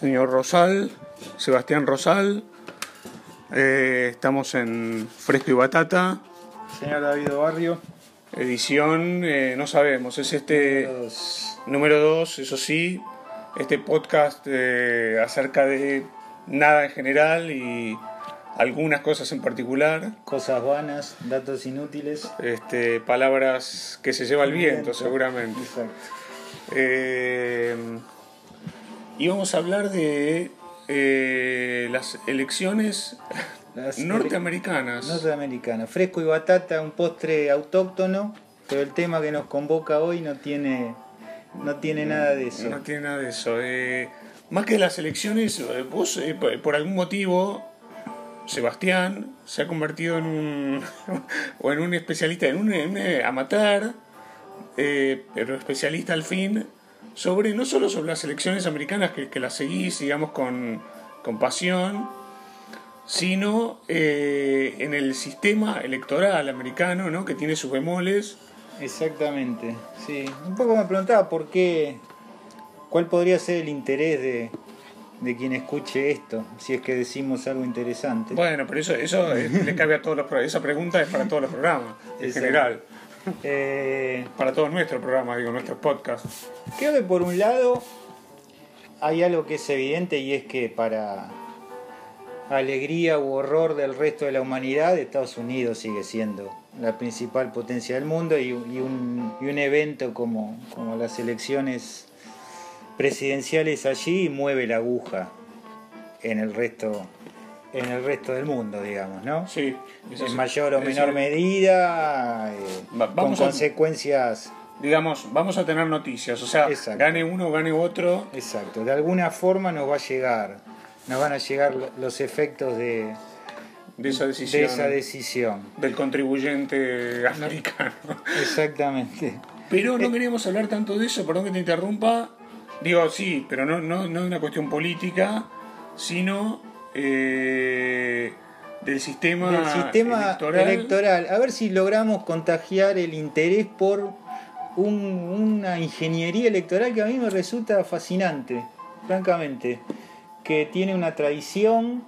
señor Rosal, Sebastián Rosal. Eh, estamos en Fresco y Batata, Señor David Barrio. edición, eh, no sabemos, es este número 2, eso sí, este podcast eh, acerca de nada en general y algunas cosas en particular, Cosas vanas, datos inútiles. este, palabras que se lleva el viento Viento. seguramente. Exacto. Y vamos a hablar de eh, las elecciones Las norteamericanas. Norteamericano. Fresco y batata, un postre autóctono, pero el tema que nos convoca hoy no tiene, no tiene nada de eso. No tiene nada de eso. Eh, más que las elecciones, eh, vos eh, por por algún motivo, Sebastián se ha convertido en un o en un especialista, en un, en un amateur, eh, pero especialista al fin, sobre no solo sobre las elecciones americanas que, que las seguís, digamos, con, con pasión, sino eh, en el sistema electoral americano, ¿no? que tiene sus bemoles. Exactamente, sí. Un poco me preguntaba por qué, cuál podría ser el interés de, de quien escuche esto, si es que decimos algo interesante. Bueno, pero eso, eso eh, le cabe a todos los programas. Esa pregunta es para todos los programas, en general. Eh, Para todos nuestros programas, digo, nuestros podcasts. Creo que por un lado hay algo que es evidente y es que para alegría u horror del resto de la humanidad, Estados Unidos sigue siendo la principal potencia del mundo y, y un, y un evento como, como las elecciones presidenciales allí mueve la aguja en el resto en el resto del mundo, digamos, ¿no? Sí, eso En sí. mayor o menor medida, eh, Va- con a- consecuencias Digamos, vamos a tener noticias, o sea, Exacto. gane uno, gane otro. Exacto, de alguna forma nos va a llegar, nos van a llegar los efectos de, De esa de decisión esa decisión. del contribuyente americano. Exactamente. Pero Eh. no queríamos hablar tanto de eso, perdón que te interrumpa. Digo, sí, pero no, no, no es una cuestión política, sino eh, del sistema, El sistema electoral. electoral. a ver si logramos contagiar el interés por un- una ingeniería electoral que a mí me resulta fascinante, francamente, que tiene una tradición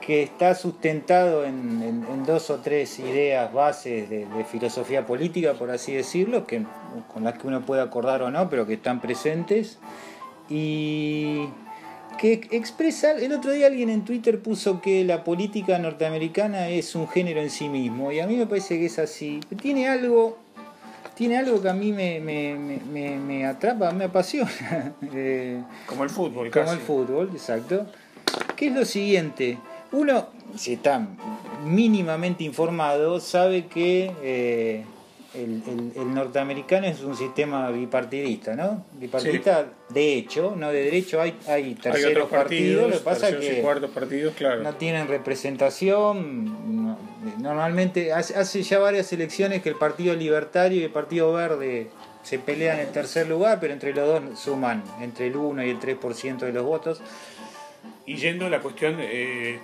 que está sustentado en, en- en dos o tres ideas bases de, de filosofía política, por así decirlo, que, con las que uno puede acordar o no, pero que están presentes. Y que expresa, el otro día alguien en Twitter puso que la política norteamericana es un género en sí mismo, y a mí me parece que es así. Tiene algo, tiene algo que a mí me, me, me- me- me atrapa, me apasiona. Eh, Como el fútbol, como casi. el fútbol, exacto. Que es lo siguiente. Uno, si está mínimamente informado, sabe que eh, el, el- el norteamericano es un sistema bipartidista, ¿no? Bipartidista de hecho, no de derecho. Hay, hay Hay terceros otros partidos, partidos, lo que pasa es y que cuartos partidos, claro. no tienen representación. no- normalmente, hace, hace ya varias elecciones que el Partido Libertario y el Partido Verde se pelean en tercer lugar, pero entre los dos suman entre el 1 y el 3% de los votos. Y yendo a la cuestión eh,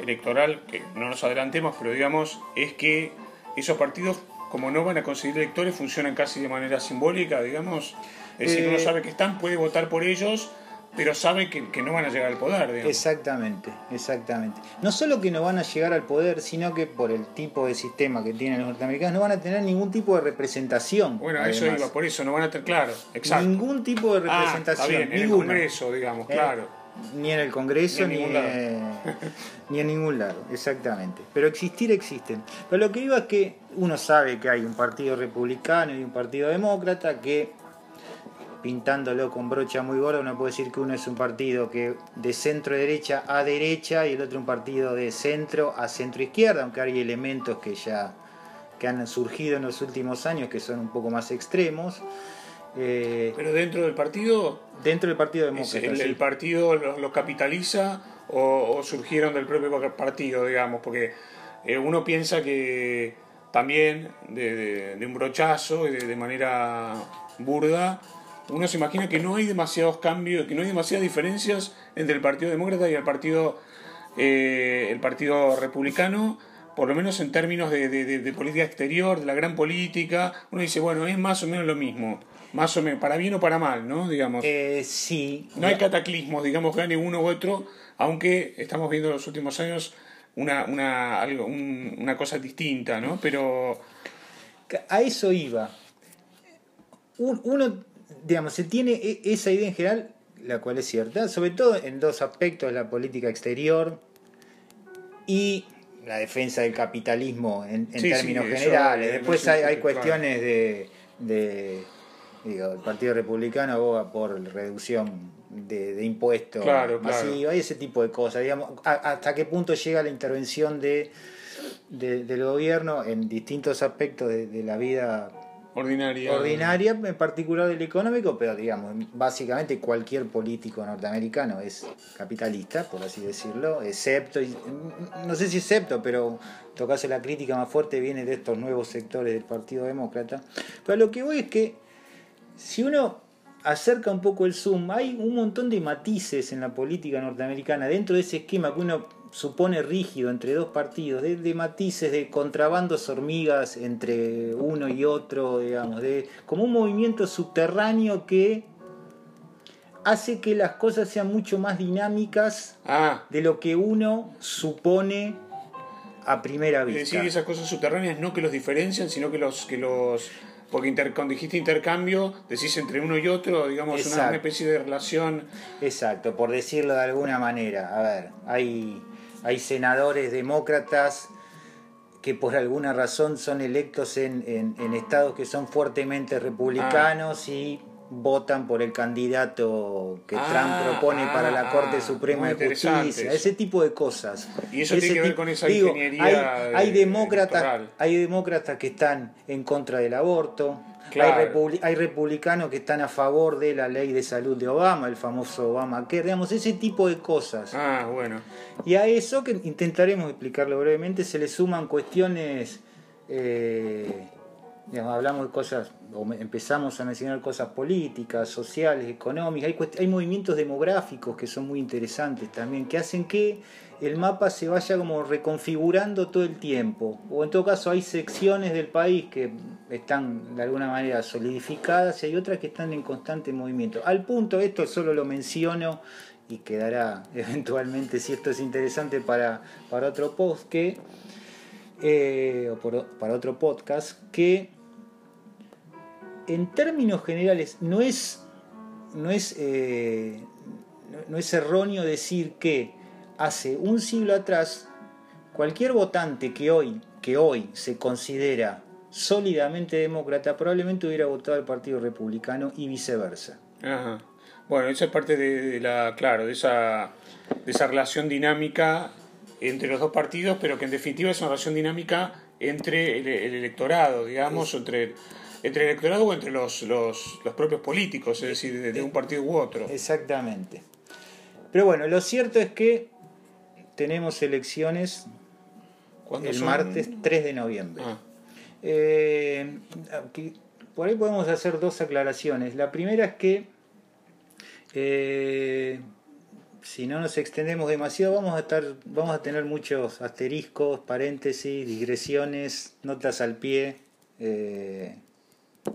electoral, que no nos adelantemos, pero digamos, es que esos partidos, como no van a conseguir electores, funcionan casi de manera simbólica, digamos. Es decir, Eh, uno sabe que están, puede votar por ellos, pero sabe que, que no van a llegar al poder, digamos. Exactamente, exactamente. No solo que no van a llegar al poder, sino que por el tipo de sistema que tienen los norteamericanos no van a tener ningún tipo de representación. Bueno, eso iba, por eso no van a tener, claro, exacto. Ningún tipo de Ah, representación, está bien, en el ninguna. Congreso, digamos, Eh, claro. Ni en el Congreso, Ni ni en en, ningún lado. ni en ningún lado, exactamente. Pero existir existen. Pero lo que iba es que uno sabe que hay un partido republicano y un partido demócrata que, pintándolo con brocha muy gorda, uno puede decir que uno es un partido que de centro derecha a derecha y el otro un partido de centro a centro izquierda, aunque hay elementos que ya que han surgido en los últimos años que son un poco más extremos. Eh, Pero dentro del partido, dentro del Partido ¿es Demócrata. el, sí. el partido los lo capitaliza o, o surgieron del propio partido, digamos, porque eh, uno piensa que también de, de- de un brochazo y de, de manera burda, uno se imagina que no hay demasiados cambios, que no hay demasiadas diferencias entre el Partido Demócrata y el Partido, eh, el partido Republicano, por lo menos en términos de, de, de, de política exterior, de la gran política, uno dice, bueno, es más o menos lo mismo. Más o menos, para bien o para mal, ¿no? Digamos. Eh, sí. No hay cataclismos, digamos, gane uno u otro, aunque estamos viendo en los últimos años una, una, algo, un- una cosa distinta, ¿no? Pero A eso iba. Un- Uno, digamos, se tiene e- esa idea en general, la cual es cierta, sobre todo en dos aspectos, la política exterior y la defensa del capitalismo en, en Sí, términos sí, generales. Después hay, claro. cuestiones de, de, digo, el Partido Republicano aboga por reducción de, de impuestos Claro, claro. y ese tipo de cosas. Digamos, a- hasta qué punto llega la intervención de, de- del gobierno en distintos aspectos de, de la vida ordinaria. ordinaria, en particular del económico, pero digamos, básicamente cualquier político norteamericano es capitalista, por así decirlo, excepto, no sé si excepto, pero caso la crítica más fuerte viene de estos nuevos sectores del Partido Demócrata. Pero lo que voy es que si uno acerca un poco el zoom, hay un montón de matices en la política norteamericana dentro de ese esquema que uno supone rígido entre dos partidos, de, de matices, de contrabandos hormigas entre uno y otro, digamos, de como un movimiento subterráneo que hace que las cosas sean mucho más dinámicas Ah, de lo que uno supone a primera es vista. decir, esas cosas subterráneas no que los diferencian, sino que los... Que los porque inter- cuando dijiste intercambio, decís entre uno y otro, digamos, una, Exacto. una especie de relación... Exacto, por decirlo de alguna manera. A ver, hay, hay senadores demócratas que por alguna razón son electos en, en- en estados que son fuertemente republicanos y votan por el candidato que Ah, Trump propone ah, para la Corte ah, Suprema muy de Justicia, ese tipo de cosas. Y eso Ese tiene que ver con esa digo, ingeniería hay, hay de- demócratas, electoral. hay demócratas que están en contra del aborto, Claro. hay, republi- hay republicanos que están a favor de la ley de salud de Obama, el famoso Obamacare, digamos, ese tipo de cosas. Ah, bueno. Y a eso, que intentaremos explicarlo brevemente, se le suman cuestiones, eh, hablamos de cosas, o empezamos a mencionar cosas políticas, sociales, económicas, hay, hay movimientos demográficos que son muy interesantes también, que hacen que el mapa se vaya como reconfigurando todo el tiempo, o en todo caso hay secciones del país que están de alguna manera solidificadas y hay otras que están en constante movimiento. Al punto, esto solo lo menciono y quedará eventualmente, si esto es interesante para, para otro post, que, eh, o para otro podcast, que en términos generales no es, no es, eh, no- es erróneo decir que hace un siglo atrás cualquier votante que hoy, que hoy se considera sólidamente demócrata probablemente hubiera votado al Partido Republicano y viceversa. Ajá. Bueno, esa es parte de, de la, claro, de esa, de esa relación dinámica entre los dos partidos, pero que en definitiva es una relación dinámica entre el, el electorado, digamos, entre, entre el electorado o entre los, los, los propios políticos, es decir, de, de un partido u otro. Exactamente. Pero bueno, lo cierto es que tenemos elecciones ¿Cuándo el son? martes 3 de noviembre. Ah, Eh, aquí- por ahí podemos hacer dos aclaraciones. La primera es que eh, si no nos extendemos demasiado vamos a estar vamos a tener muchos asteriscos, paréntesis, digresiones, notas al pie, eh,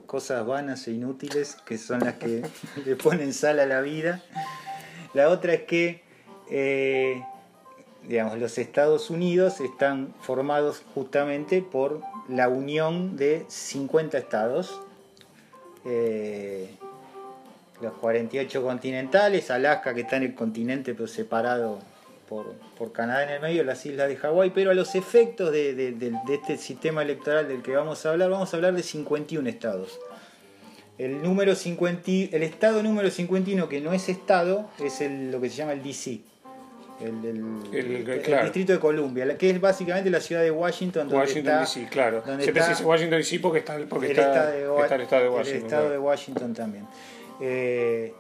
cosas vanas e inútiles que son las que le ponen sal a la vida. La otra es que eh, digamos, los Estados Unidos están formados justamente por la unión de 50 estados, eh, los 48 continentales, Alaska que está en el continente pero separado por, por Canadá en el medio, las islas de Hawái, pero a los efectos de, de- de- de este sistema electoral del que vamos a hablar, vamos a hablar de 51 estados. El, número 50, y- el estado número 51 que no es estado es el- lo que se llama el DC. El, el- El- el distrito de Columbia, que es básicamente la ciudad de Washington, donde Washington está DC, claro. donde Siempre se está dice Washington DC porque está, porque el, está, estado de, está el estado de el Washington. estado claro. de Washington también. Eh,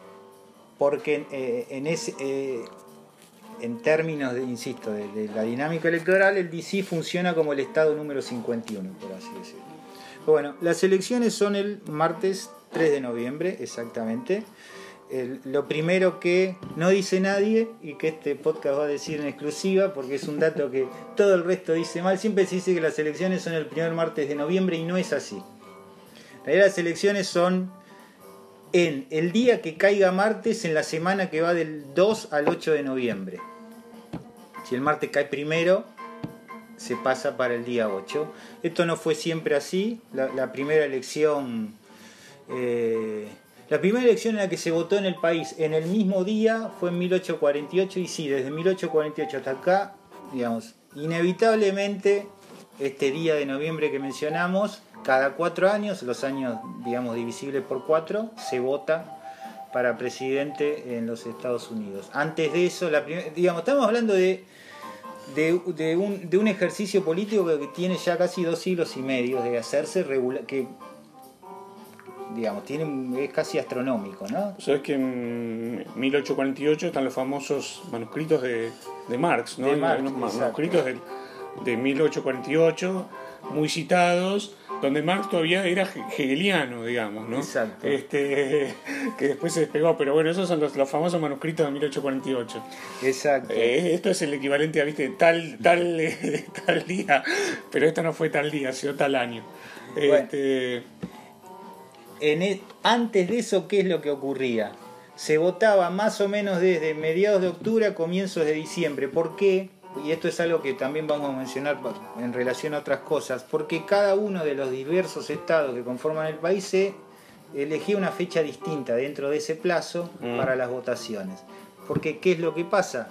porque eh, en ese eh, en términos de, insisto, de, la dinámica electoral, el DC funciona como el estado número 51, por así decirlo. Bueno, las elecciones son el martes 3 de noviembre, exactamente. lo primero que no dice nadie y que este podcast va a decir en exclusiva porque es un dato que todo el resto dice mal. Siempre se dice que las elecciones son el primer martes de noviembre y no es así. Las elecciones son en el día que caiga martes en la semana que va del 2 al 8 de noviembre. Si el martes cae primero, se pasa para el día 8. Esto no fue siempre así. La, primera elección, eh, la primera elección en la que se votó en el país en el mismo día fue en 1848 y sí, desde 1848 hasta acá, digamos, inevitablemente este día de noviembre que mencionamos, cada cuatro años, los años, digamos, divisibles por cuatro, se vota para presidente en los Estados Unidos. Antes de eso, la digamos, estamos hablando de de, de un, de un ejercicio político que tiene ya casi dos siglos y medio de hacerse regular, que digamos, tiene, es casi astronómico, ¿no? Sabes que en 1848 están los famosos manuscritos de, de Marx, ¿no? De Marx, manuscritos del- de, 1848, muy citados, donde Marx todavía era he- hegeliano, digamos, ¿no? Exacto. Este, que después se despegó, pero bueno, esos son los, los famosos manuscritos de 1848. Exacto. Eh, esto es el equivalente a, viste, tal, tal, eh, tal día, pero esto no fue tal día, sino tal año. Bueno. Este, En e- antes de eso, ¿qué es lo que ocurría? Se votaba más o menos desde mediados de octubre a comienzos de diciembre. ¿Por qué? Y esto es algo que también vamos a mencionar en relación a otras cosas. Porque cada uno de los diversos estados que conforman el país se elegía una fecha distinta dentro de ese plazo Mm. para las votaciones. Porque, ¿qué es lo que pasa?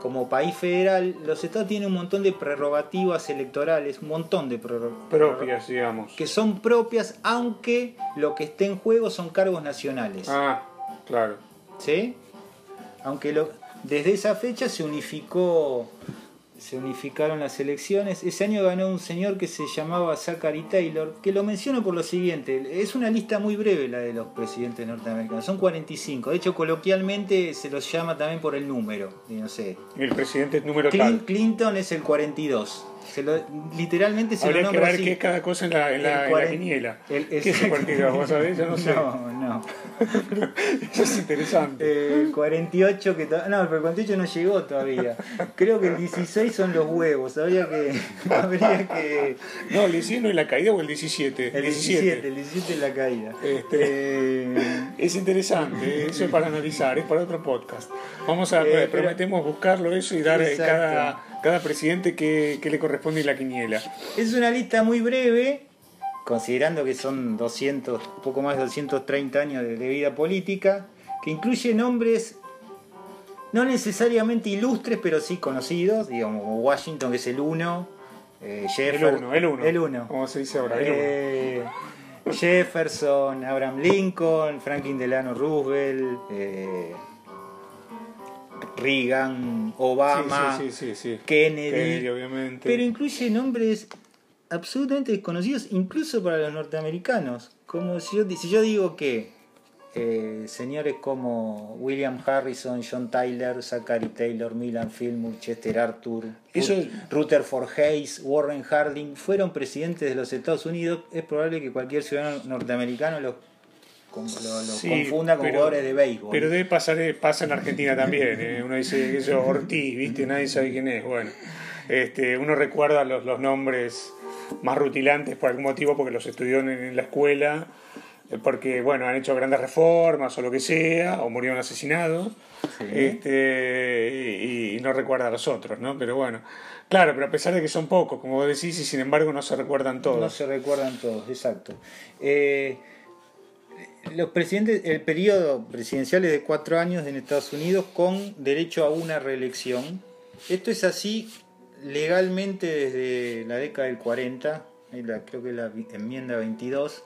Como país federal, los estados tienen un montón de prerrogativas electorales, un montón de propias, digamos. que son propias, aunque lo que esté en juego son cargos nacionales. Ah, claro. ¿Sí? Aunque lo, desde esa fecha se unificó, se unificaron las elecciones. Ese año ganó un señor que se llamaba Zachary Taylor, que lo menciono por lo siguiente. Es una lista muy breve la de los presidentes norteamericanos. Son 45. De hecho, coloquialmente se los llama también por el número. No sé. El presidente es número Clin- tal. Clinton es el 42. Se lo, literalmente se Habría lo que nombra ver así. qué es cada cosa en la, en la, en la quiniela. el- ¿Qué es el. 42? ¿Vos sabés? Yo no sé. No, no. Eso es interesante. Eh, El 48 que to- no, pero el 48 no llegó todavía. Creo que el 16 son los huevos. Habría que habría que No, el 16 no es la caída o el 17. el 17, el 17 es la caída. Este. Eh, Es interesante, eso es para analizar, es para otro podcast. Vamos a, Eh, pero- prometemos buscarlo eso y dar eh, Exacto. cada, cada presidente que, que le corresponde la quiniela. es una lista muy breve, considerando que son 200, poco más de 230 años de, de vida política, que incluye nombres no necesariamente ilustres, pero sí conocidos, digamos, Washington, que es el uno, eh, El Jeffer- uno, el uno. El uno. Como se dice ahora, el uno. Eh, Jefferson, Abraham Lincoln, Franklin Delano Roosevelt, eh, Reagan, Obama, Sí, sí, sí, sí, sí. Kennedy, Kennedy, obviamente. pero incluye nombres absolutamente desconocidos incluso para los norteamericanos. Como si yo, si yo digo que eh, señores como William Harrison, John Tyler, Zachary Taylor, Milan Fillmore, Chester Arthur, Eso- Rut- Rutherford Hayes, Warren Harding fueron presidentes de los Estados Unidos, es probable que cualquier ciudadano norteamericano los, con- lo- los Sí, confunda con pero- jugadores de béisbol. Pero debe pasar, eh, pasa en Argentina también. eh. Uno dice que eso Ortiz, ¿viste? Nadie sabe quién es. Bueno, este, uno recuerda los, los nombres más rutilantes por algún motivo porque los estudió en, en la escuela, eh, porque, bueno, han hecho grandes reformas o lo que sea, o murieron asesinados. Sí. Este, y, y no recuerda a los otros, ¿no? Pero bueno, claro, pero a pesar de que son pocos, como vos decís, y sin embargo no se recuerdan todos. No se recuerdan todos, exacto. Eh, los presidentes, el periodo presidencial es de cuatro años en Estados Unidos con derecho a una reelección. Esto es así legalmente desde la década del 40, ahí la- creo que la enmienda 22.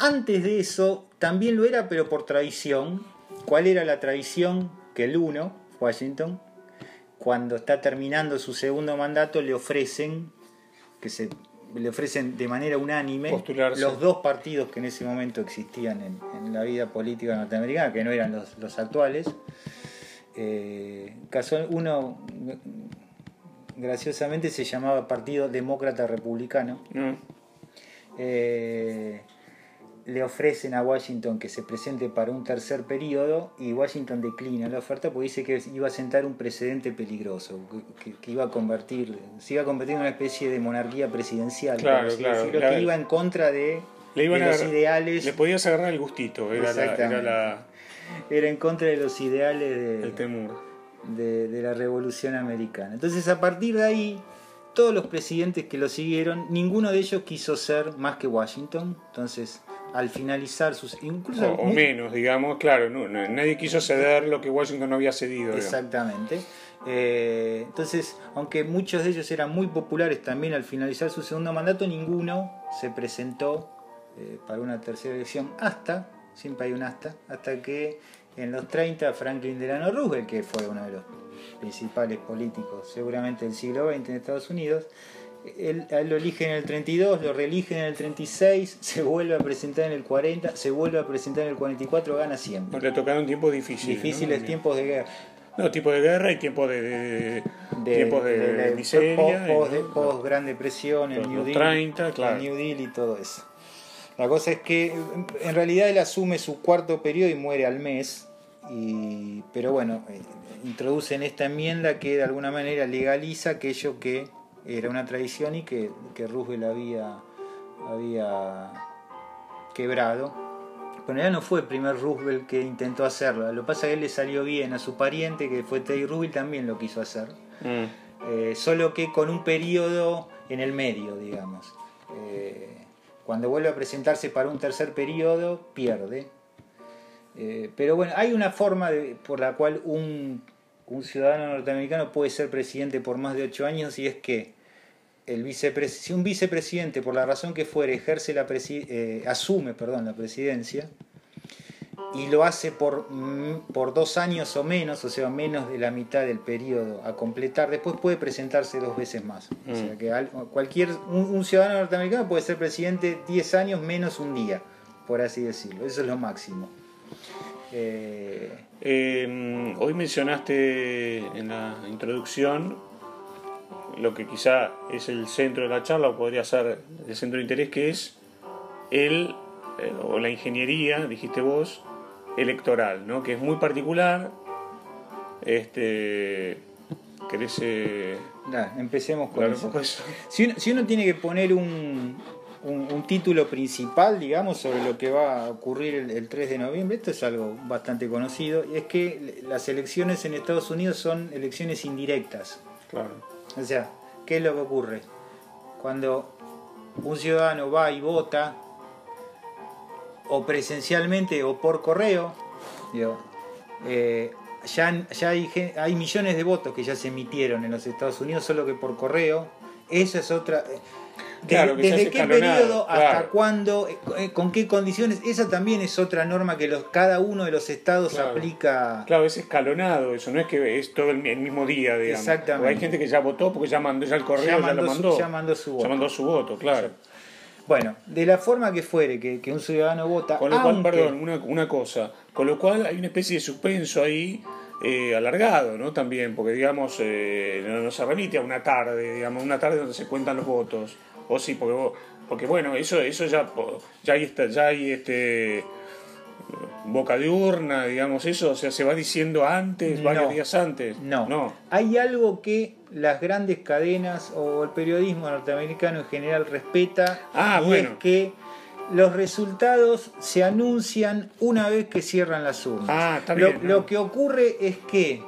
Antes de eso también lo era, pero por tradición. ¿Cuál era la tradición? Que el uno, Washington, cuando está terminando su segundo mandato, le ofrecen que se le ofrecen de manera unánime Postularse. los dos partidos que en ese momento existían en, en la vida política norteamericana, que no eran los, los actuales. Eh, uno graciosamente se llamaba Partido Demócrata Republicano. ¿no? Eh, le ofrecen a Washington que se presente para un tercer periodo y Washington declina la oferta porque dice que iba a sentar un precedente peligroso, que, que iba a convertir, se iba a convertir en una especie de monarquía presidencial, Claro, claro, decirlo, que iba en contra de, Le iban de a los agarrar- ideales, Le podías agarrar el gustito, era, la, era la- era en contra de los ideales de, el temor. de, de la Revolución Americana. Entonces, a partir de ahí, todos los presidentes que lo siguieron, ninguno de ellos quiso ser más que Washington. Entonces, al finalizar sus. Incluso O, menos, digamos, claro, no- no- nadie quiso ceder lo que Washington no había cedido. Exactamente. Eh, entonces, aunque muchos de ellos eran muy populares también al finalizar su segundo mandato, ninguno se presentó eh, para una tercera elección hasta, siempre hay un hasta, hasta que en los 30 Franklin Delano Roosevelt, que fue uno de los principales políticos seguramente del siglo XX en Estados Unidos, él, lo eligen en el 32, lo reeligen en el 36, se vuelve a presentar en el 40, se vuelve a presentar en el 44, gana siempre. Le tocaron tiempos difíciles. Difíciles ¿no? tiempos de guerra. No, tiempos de guerra y tiempos de, de- de, tiempos de, de miseria. post, post- Gran Depresión, el New Deal, 30, claro. el New Deal y todo eso. La cosa es que en realidad él asume su cuarto periodo y muere al mes, y, pero bueno, eh, introducen esta enmienda que de alguna manera legaliza aquello que era una tradición y que, que Roosevelt había, había quebrado. Pero en realidad no fue el primer Roosevelt que intentó hacerlo. Lo que pasa es que él le salió bien, a su pariente, que fue Teddy Roosevelt, también lo quiso hacer. Mm. Eh, solo que con un periodo en el medio, digamos. Eh, cuando vuelve a presentarse para un tercer periodo, pierde. Eh, pero bueno, hay una forma de- por la cual un, un ciudadano norteamericano puede ser presidente por más de ocho años y es que el vicepres- si un vicepresidente, por la razón que fuere, ejerce la presi- eh, asume perdón, la presidencia y lo hace por, mm, por dos años o menos, o sea, menos de la mitad del periodo a completar, después puede presentarse dos veces más. O sea, Mm. que al- cualquier, un, un ciudadano norteamericano puede ser presidente 10 años menos un día, por así decirlo. Eso es lo máximo. Eh, Eh, hoy mencionaste en la introducción lo que quizá es el centro de la charla o podría ser el centro de interés, que es el eh, o la ingeniería, dijiste vos, electoral, ¿no? que es muy particular. Este, ¿Querés eh, empecemos con eso. poco de eso? Si uno, si uno tiene que poner un, un- un título principal, digamos, sobre lo que va a ocurrir el, el 3 de noviembre, esto es algo bastante conocido, y es que las elecciones en Estados Unidos son elecciones indirectas. Claro. O sea, ¿qué es lo que ocurre? Cuando un ciudadano va y vota, o presencialmente o por correo, digo, eh, ya, ya hay, hay millones de votos que ya se emitieron en los Estados Unidos, solo que por correo. Esa es otra. Claro, ¿Desde qué periodo hasta claro. cuándo? eh, eh, ¿Con qué condiciones? Esa también es otra norma que los, cada uno de los estados Claro. aplica. Claro, es escalonado eso, no es que es todo el, el mismo día, digamos. Exactamente. Porque hay gente que ya votó porque ya mandó ya el correo, ya, lo su- mandó. ya mandó su voto. Ya mandó su voto, claro. Bueno, de la forma que fuere que, que un ciudadano vota, Con lo cual, perdón, una, una cosa, con lo cual hay una especie de suspenso ahí eh, alargado, ¿no? También, porque digamos, eh, no, no se remite a una tarde, digamos, una tarde donde se cuentan los votos. O sí, porque, vos- porque bueno, eso, eso ya, ya hay, esta- ya hay este boca de urna, digamos, eso, o sea, se va diciendo antes, varios días antes. No. No. Hay algo que las grandes cadenas o el periodismo norteamericano en general respeta Ah, y bueno. es que los resultados se anuncian una vez que cierran las urnas. Ah, está Lo- bien, Lo, ¿no? que ocurre es que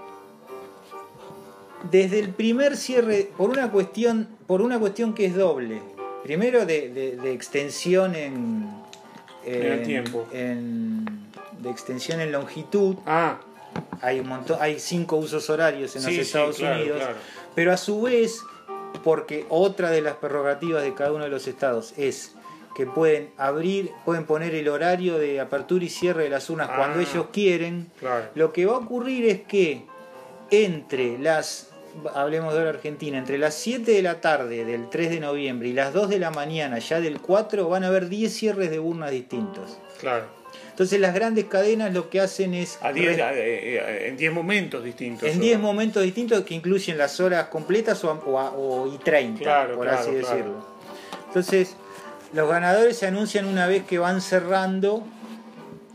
desde el primer cierre, por una cuestión, por una cuestión que es doble, primero de, de- de extensión en, En el tiempo. en- de extensión en longitud, Ah, hay un montón, hay cinco usos horarios en Sí, los sí, Estados claro, Unidos, claro. pero a su vez, porque otra de las prerrogativas de cada uno de los estados es que pueden abrir, pueden poner el horario de apertura y cierre de las urnas Ah. cuando ellos quieren, claro. lo que va a ocurrir es que entre las, hablemos de hora argentina, entre las 7 de la tarde del 3 de noviembre y las 2 de la mañana ya del 4 van a haber 10 cierres de urnas distintos. Claro. Entonces las grandes cadenas lo que hacen es... A diez- re- a- eh, eh, en 10 momentos distintos. en 10 momentos distintos que incluyen las horas completas o, a- o a- o y 30, Claro, por claro, así claro. decirlo. Entonces, Los ganadores se anuncian una vez que van cerrando.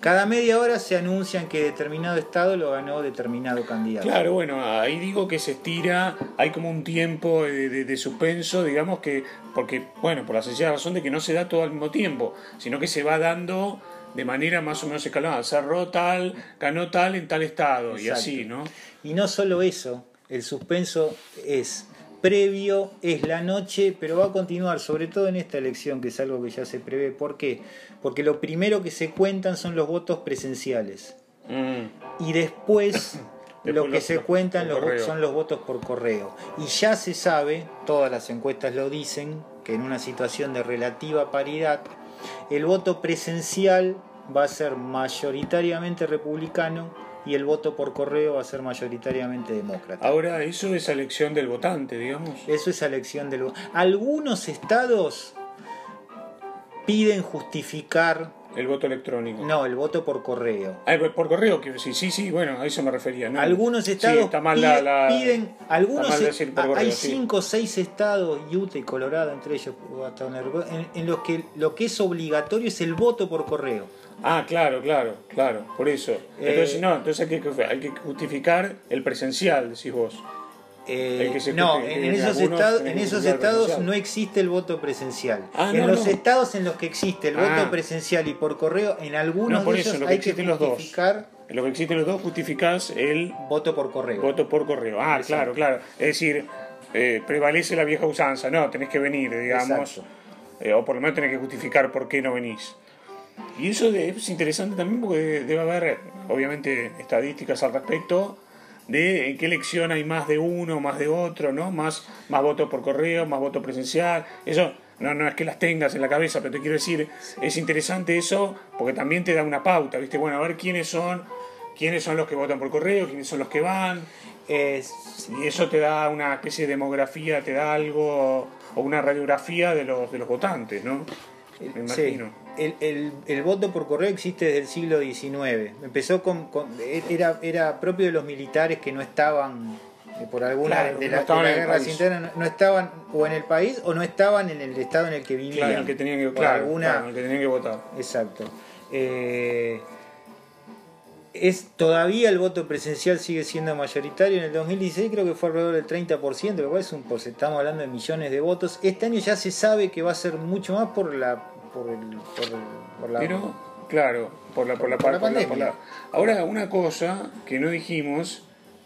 Cada media hora se anuncian que determinado estado lo ganó determinado candidato. Claro, bueno, ahí digo que se estira, hay como un tiempo de, de- de suspenso, digamos que, porque, bueno, por la sencilla razón de que no se da todo al mismo tiempo, sino que se va dando de manera más o menos escalonada. Cerró tal, ganó tal en tal estado, y así, ¿no? Y no solo eso, el suspenso es previo, es la noche, pero va a continuar, sobre todo en esta elección, que es algo que ya se prevé. ¿Por qué? Porque lo primero que se cuentan son los votos presenciales. Mm, Y después lo que se cuentan los son los votos por correo. Y ya se sabe, todas las encuestas lo dicen, que en una situación de relativa paridad, el voto presencial va a ser mayoritariamente republicano y el voto por correo va a ser mayoritariamente demócrata. Ahora, eso es elección del votante, digamos. Eso es elección del voto. Algunos estados piden justificar, El voto electrónico. no, el voto por correo. Ah, por correo, quiero decir, sí, sí, bueno, a eso me refería. ¿no? Algunos Sí, estados está mal pide- la- la- piden, algunos está mal decir por hay sí. cinco o seis estados, Utah y Colorado entre ellos, en, en los que lo que es obligatorio es el voto por correo. Ah, claro, claro, claro, por eso. Entonces, Eh, no, entonces hay que, hay que justificar el presencial, decís vos. Eh, que se no, en, en esos tienen en esos estados presencial. no existe el voto presencial. Ah, en no, los no. estados en los que existe el Ah. voto presencial y por correo, en algunos No, por de eso, ellos lo que hay que existen los dos. justificar En lo que existen los dos justificás el voto por correo. voto por correo. Ah, Exacto. claro, claro. Es decir, eh, prevalece la vieja usanza. No, tenés que venir, digamos. Eh, o por lo menos tenés que justificar por qué no venís. Y eso es interesante también porque debe haber, obviamente, estadísticas al respecto de en qué elección hay más de uno, más de otro, ¿no? Más, más voto por correo, más voto presencial. Eso no, no es que las tengas en la cabeza, pero te quiero decir, es interesante eso porque también te da una pauta, ¿viste? Bueno, a ver quiénes son, quiénes son los que votan por correo, quiénes son los que van. Es- Y eso te da una especie de demografía, te da algo, o una radiografía de los, de los votantes, ¿no? Me Sí, imagino. El, el- el voto por correo existe desde el siglo XIX. Empezó con, con- era, era propio de los militares que no estaban eh, por alguna Claro, de, no la- las en el guerras internas, no, no estaban o en el país o no estaban en el estado en el que vivían. Claro, el que tenían que, claro, alguna- claro, el que tenían que votar. Exacto. Eh, es todavía el voto presencial sigue siendo mayoritario. En el 2016 creo que fue alrededor del 30%, lo cual es un porcentaje, estamos hablando de millones de votos. Este año ya se sabe que va a ser mucho más por la por, el- por, por la Pero, claro, por la, por la, Por la por la- por pandemia. la- Ahora, una cosa que no dijimos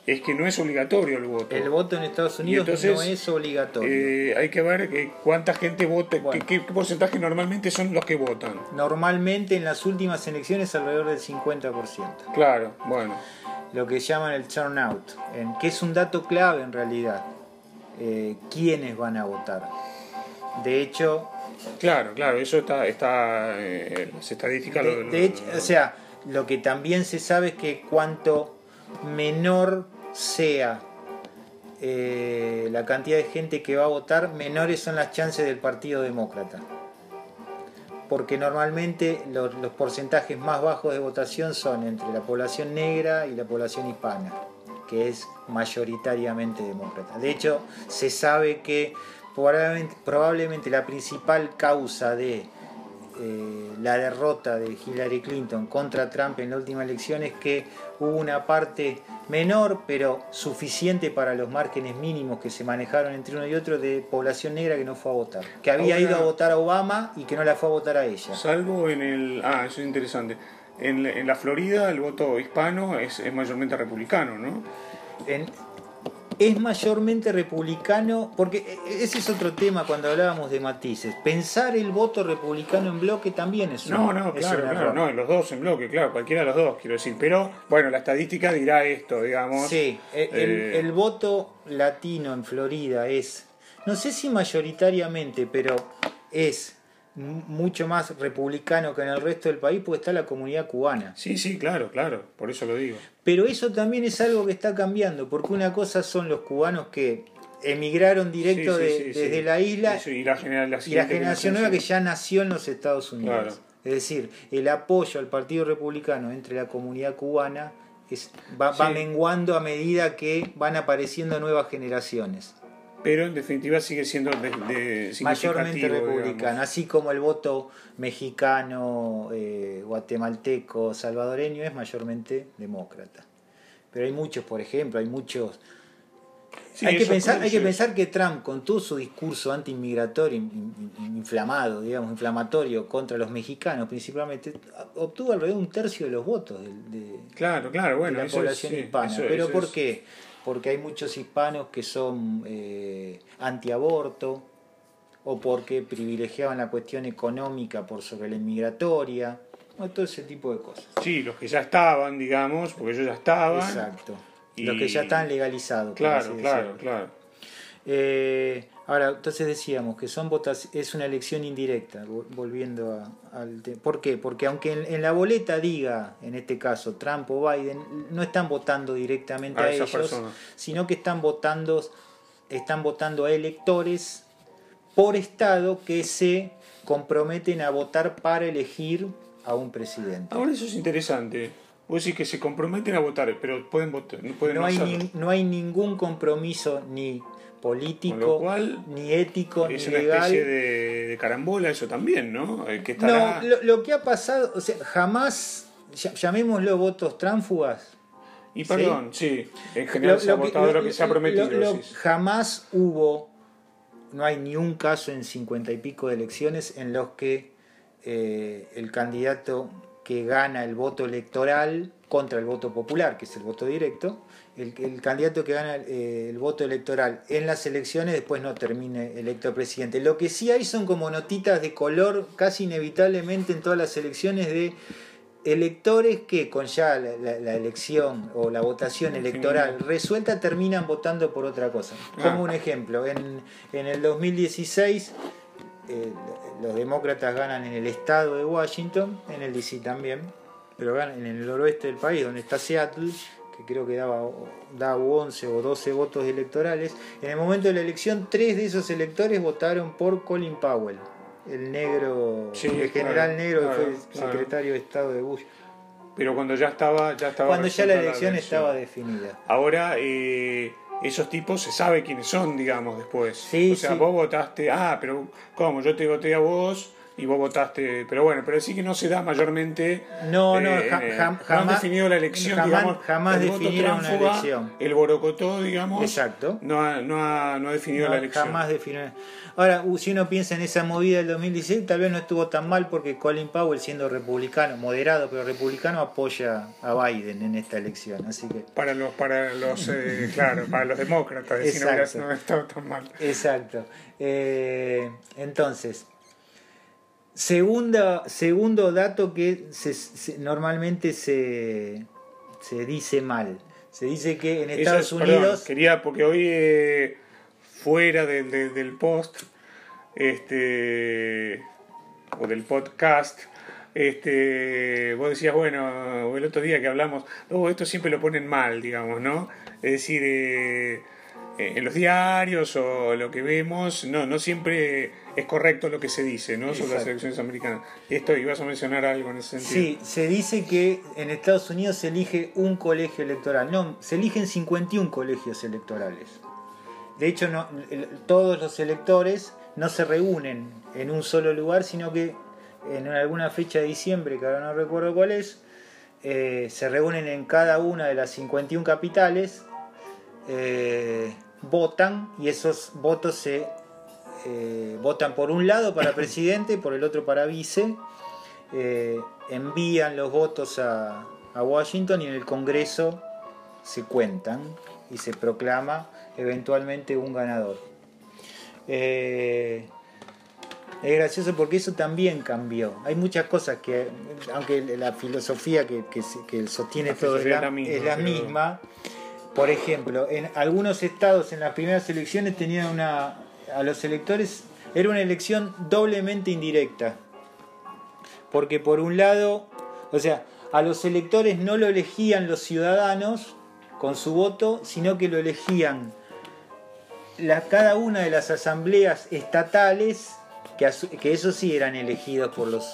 es que no es obligatorio el voto. el voto en Estados Unidos entonces, no es obligatorio. Eh, hay que ver que cuánta gente vota, Bueno. qué, qué porcentaje normalmente son los que votan. Normalmente en las últimas elecciones alrededor del 50%. Claro, bueno. Lo que llaman el turnout, en, que es un dato clave en realidad. Eh, ¿Quiénes van a votar? De hecho, Claro, claro, eso está, está eh, las estadísticas De, lo- de hecho, lo- o sea, lo que también se sabe es que cuanto menor sea eh, la cantidad de gente que va a votar, menores son las chances del Partido Demócrata. Porque normalmente los, los porcentajes más bajos de votación son entre la población negra y la población hispana, que es mayoritariamente demócrata. De hecho, se sabe que probablemente, probablemente la principal causa de eh, la derrota de Hillary Clinton contra Trump en la última elección es que hubo una parte menor pero suficiente para los márgenes mínimos que se manejaron entre uno y otro de población negra que no fue a votar, que había Ahora- ido a votar a Obama y que no la fue a votar a ella. Salvo en el... Ah, eso es interesante. En, la- en la Florida el voto hispano es, es mayormente republicano, ¿no? En- es mayormente republicano, porque e- ese es otro tema cuando hablábamos de matices. Pensar el voto republicano en bloque también es un, No, no, claro, claro, no, en los dos en bloque, claro, cualquiera de los dos, quiero decir. Pero, bueno, la estadística dirá esto, digamos. Sí, el, el- Eh, el voto latino en Florida es, no sé si mayoritariamente, pero es mucho más republicano que en el resto del país porque está la comunidad cubana. Sí, sí, claro, claro, por eso lo digo. Pero eso también es algo que está cambiando, porque una cosa son los cubanos que emigraron directo Sí, sí, de- sí, desde la isla y la, genera- la y la siguiente generación nueva que ya nació en los Estados Unidos. Claro. Es decir, el apoyo al Partido Republicano entre la comunidad cubana es, va, va menguando a medida que van apareciendo nuevas generaciones. Pero en definitiva sigue siendo de, de mayormente republicano, digamos. así como el voto mexicano, eh, guatemalteco, salvadoreño es mayormente demócrata. Pero hay muchos, por ejemplo, hay muchos... Sí, hay, que pensar, hay que pensar que Trump, con todo su discurso anti-inmigratorio, in- in- inflamado, digamos, inflamatorio contra los mexicanos principalmente, obtuvo alrededor de un tercio de los votos del- de, Claro, claro, de bueno, la población es, sí, hispana. eso- ¿Pero eso por es- qué? Porque hay muchos hispanos que son eh, antiaborto o porque privilegiaban la cuestión económica por sobre la inmigratoria, o todo ese tipo de cosas. Sí, los que ya estaban, digamos, porque ellos ya estaban. Exacto. y- Los que ya están legalizados. Claro, claro, decirlo. claro. Eh, ahora, entonces decíamos que son votas, es una elección indirecta, vol- volviendo a- al tema. ¿Por qué? Porque aunque en, en la boleta diga, en este caso, Trump o Biden, no están votando directamente A ellos, sino que están votando, están votando a electores por estado que se comprometen a votar para elegir a un presidente. Ahora eso es interesante. Vos decís que se comprometen a votar, pero pueden votar, no pueden No no hay, no ningún compromiso ni político, cual, ni ético, es ni una legal. especie de, de carambola eso también, ¿no? Eh, No, lo, lo que ha pasado, o sea, jamás, ll- llamémoslo votos tránfugas, Y perdón, sí, en general Lo- se ha votado lo, lo- que se ha prometido. jamás hubo, no hay ni un caso en cincuenta y pico de elecciones en los que eh, el candidato que gana el voto electoral contra el voto popular, que es el voto directo, el, el candidato que gana eh, el voto electoral en las elecciones después no termine electo presidente. Lo que sí hay son como notitas de color casi inevitablemente en todas las elecciones de electores que con ya la, la- la elección o la votación electoral resuelta terminan votando por otra cosa. Como Ah. un ejemplo, en, en el 2016 eh, los demócratas ganan en el estado de Washington, en el DC también, pero ganan en el noroeste del país, donde está Seattle, que creo que daba, daba 11 o 12 votos electorales. En el momento de la elección, tres de esos electores votaron por Colin Powell, el negro, Sí, el claro, general negro claro, que fue claro. secretario de Estado de Bush. Pero cuando ya estaba... Ya estaba Cuando ya la elección elección. estaba definida. Ahora, eh, esos tipos se sabe quiénes son, digamos, después. Sí, o sea, sí. vos votaste, ah, pero ¿cómo? Yo te voté a vos y vos votaste, pero bueno, pero sí que no se da mayormente. No, no, eh, eh, jam- no han jamás- definido la elección, jamás- digamos. jamás el voto definieron una elección. El borocotó, digamos. Exacto. No ha, no ha, no ha definido No, la elección. jamás definió. Ahora, si uno piensa en esa movida del 2016, tal vez no estuvo tan mal porque Colin Powell, siendo republicano, moderado pero republicano, apoya a Biden en esta elección. Así que, Para los, para los, eh, claro, para los demócratas, decir, no, no ha estado tan mal. exacto. Eh, entonces, segunda, segundo dato que se- se- normalmente se, se dice mal. Se dice que en Estados es- perdón, Unidos. quería, porque hoy eh, fuera del- del- del post, este, o del podcast, este, vos decías, bueno, el otro día que hablamos, oh, esto siempre lo ponen mal, digamos, ¿no? Es decir, eh, eh, en los diarios o lo que vemos, no, no siempre es correcto lo que se dice, ¿no? Sobre las elecciones americanas. Esto, ibas a mencionar algo en ese sentido. Sí, se dice que en Estados Unidos se elige un colegio electoral. No, se eligen 51 colegios electorales. De hecho, no, todos los electores no se reúnen en un solo lugar, sino que en alguna fecha de diciembre, que ahora no recuerdo cuál es, eh, se reúnen en cada una de las 51 capitales, eh, votan y esos votos se eh, votan por un lado para presidente, por el otro para vice, eh, envían los votos a, a Washington y en el Congreso se cuentan y se proclama eventualmente un ganador. Eh, es gracioso porque eso también cambió. Hay muchas cosas que, aunque la filosofía que, que, sostiene La todo es la, es la misma, es la pero- misma, por ejemplo, en algunos estados en las primeras elecciones tenían una a los electores era una elección doblemente indirecta. Porque por un lado, o sea, a los electores no lo elegían los ciudadanos con su voto, sino que lo elegían la- cada una de las asambleas estatales, que, que eso sí eran elegidos por los,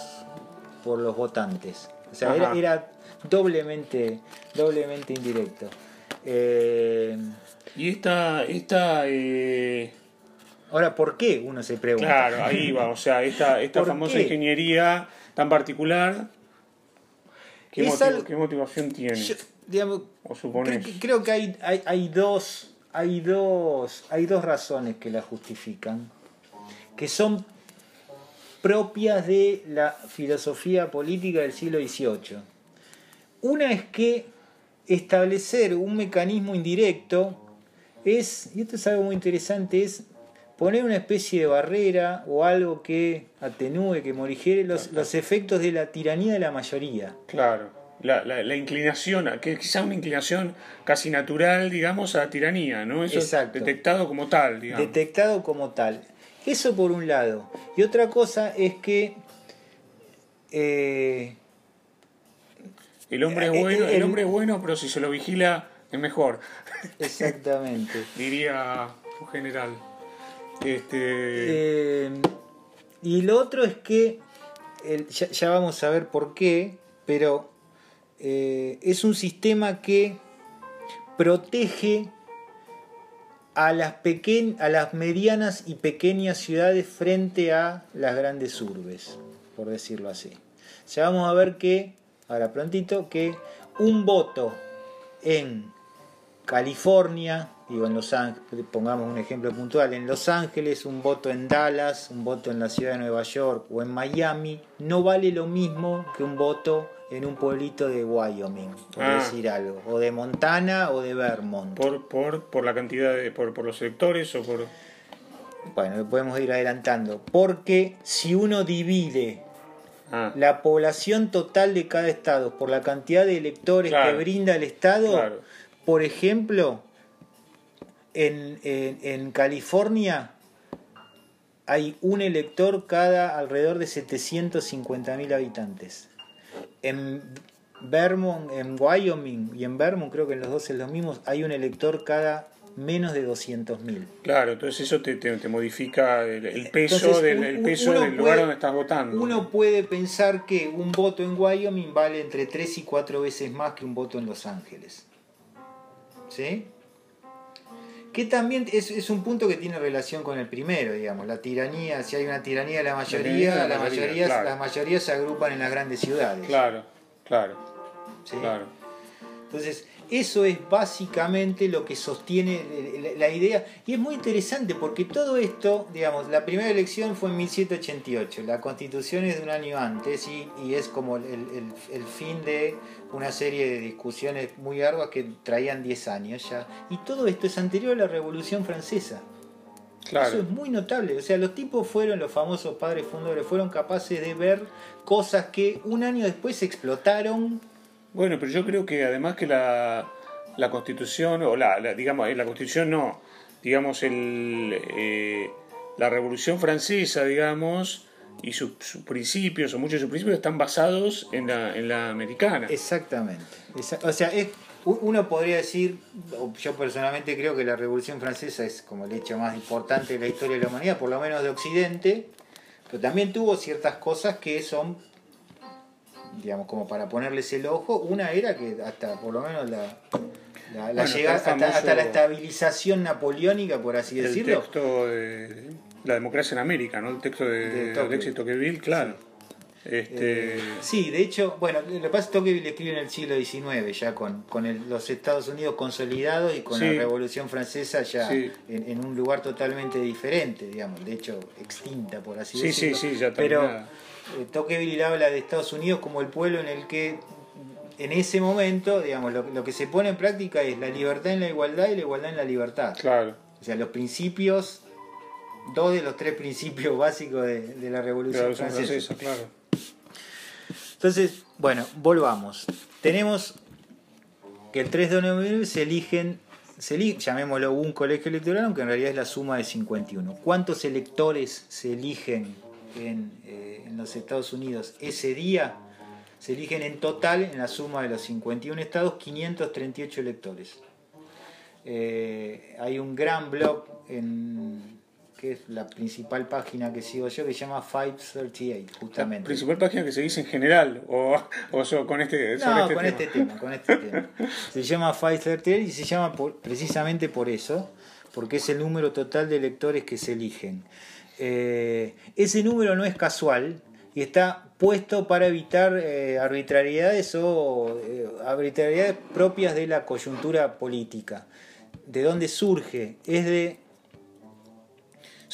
por los votantes. O sea, era, era doblemente, doblemente indirecto. Eh, Y esta, esta eh, ahora, ¿por qué? Uno se pregunta. claro, ahí va, o sea, esta, esta ¿Por famosa qué? ingeniería tan particular, ¿qué, motiv- motivación tiene? Yo, digamos, ¿O cre- suponés? creo que hay, hay, hay dos hay dos hay dos razones que la justifican que son propias de la filosofía política del siglo XVIII una es que establecer un mecanismo indirecto es y esto es algo muy interesante es poner una especie de barrera o algo que atenúe que morigere los, los efectos de la tiranía de la mayoría Claro, la, la, la inclinación, a- que quizá una inclinación casi natural, digamos, a la tiranía, ¿no? Eso Exacto. detectado como tal, digamos. detectado como tal. Eso por un lado. Y otra cosa es que eh, el hombre es Eh, bueno, el- el hombre es bueno, pero si se lo vigila es mejor, exactamente. diría un general. Este, Eh, y lo otro es que el- ya, ya vamos a ver por qué, pero eh, es un sistema que protege a las, pequen- a las medianas y pequeñas ciudades frente a las grandes urbes, por decirlo así. Ya vamos a ver que, ahora prontito, que un voto en California, digo en Los Ángeles, pongamos un ejemplo puntual, en Los Ángeles, un voto en Dallas, un voto en la ciudad de Nueva York o en Miami, no vale lo mismo que un voto en un pueblito de Wyoming, por Ah. decir algo, o de Montana o de Vermont. por, por, por la cantidad de, por, por los electores o por... Bueno, podemos ir adelantando, porque si uno divide Ah, la población total de cada estado por la cantidad de electores Claro. que brinda el estado, Claro. por ejemplo, en, en- en California hay un elector cada alrededor de 750.000 habitantes. En Vermont, en Wyoming y en Vermont, creo que en los dos es lo mismo, hay un elector cada menos de 200.000. claro, entonces eso te, te, te modifica el, el peso, Entonces, del, el peso del lugar donde estás votando. Uno puede pensar que un voto en Wyoming vale entre 3 y 4 veces más que un voto en Los Ángeles. ¿Sí? Que también es, es un punto que tiene relación con el primero, digamos, la tiranía, si hay una tiranía de la mayoría, la la mayoría, mayoría, claro. las mayorías se agrupan en las grandes ciudades. Claro, claro, ¿sí? claro. Entonces, eso es básicamente lo que sostiene la- idea. Y es muy interesante porque todo esto, digamos, la primera elección fue en 1788, la constitución es de un año antes y, y es como el, el- el fin de una serie de discusiones muy arduas que traían 10 años ya. Y todo esto es anterior a la Revolución Francesa. Eso Claro. es muy notable. O sea, los tipos fueron, los famosos padres fundadores, fueron capaces de ver cosas que un año después explotaron Bueno, pero yo creo que además que la, la constitución, o la, la- digamos, eh, la constitución no, digamos, el, eh, la revolución francesa, digamos, y sus sus principios, o muchos de sus principios, están basados en la, en la americana. Exactamente. O sea, uno podría decir, yo personalmente creo que la Revolución Francesa es como el hecho más importante de la historia de la humanidad, por lo menos de Occidente, pero también tuvo ciertas cosas que son, digamos, como para ponerles el ojo. Una era que hasta por lo menos la, la, llegada- el hasta, hasta la estabilización napoleónica, por así el decirlo. texto de la democracia en América, ¿no? El texto de, De de. Alexis Tocqueville, claro. Este, Eh, sí, de hecho, bueno, lo que pasa es que Tocqueville escribe en el siglo XIX, ya con, con el- los Estados Unidos consolidados y con Sí. la Revolución Francesa ya Sí. en, en un lugar totalmente diferente, digamos, de hecho extinta, por así Sí, sí, decirlo. sí, ya Pero eh, Tocqueville habla de Estados Unidos como el pueblo en el que en ese momento, digamos, lo, lo que se pone en práctica es la libertad en la igualdad y la igualdad en la libertad. claro. O sea, los principios, dos de los tres principios básicos de, de la La Revolución, revolución Francesa. francesa, claro. Entonces, bueno, volvamos. Tenemos que el 3 de noviembre se eligen, se eli- llamémoslo un colegio electoral, aunque en realidad es la suma de 51. ¿Cuántos electores se eligen en, eh, en los Estados Unidos ese día? Se eligen en total, en la suma de los 51 estados, 538 electores. Eh, hay un gran blog en, que es la principal página que sigo yo, que se llama 538, La justamente. principal página que se dice en general, o, o so- con este, No, este con tema. este tema, con este tema. Se llama 538 y se llama por- precisamente por eso, porque es el número total de electores que se eligen. Eh, ese número no es casual y está puesto para evitar eh, arbitrariedades o eh, arbitrariedades propias de la coyuntura política. ¿De dónde surge? Es de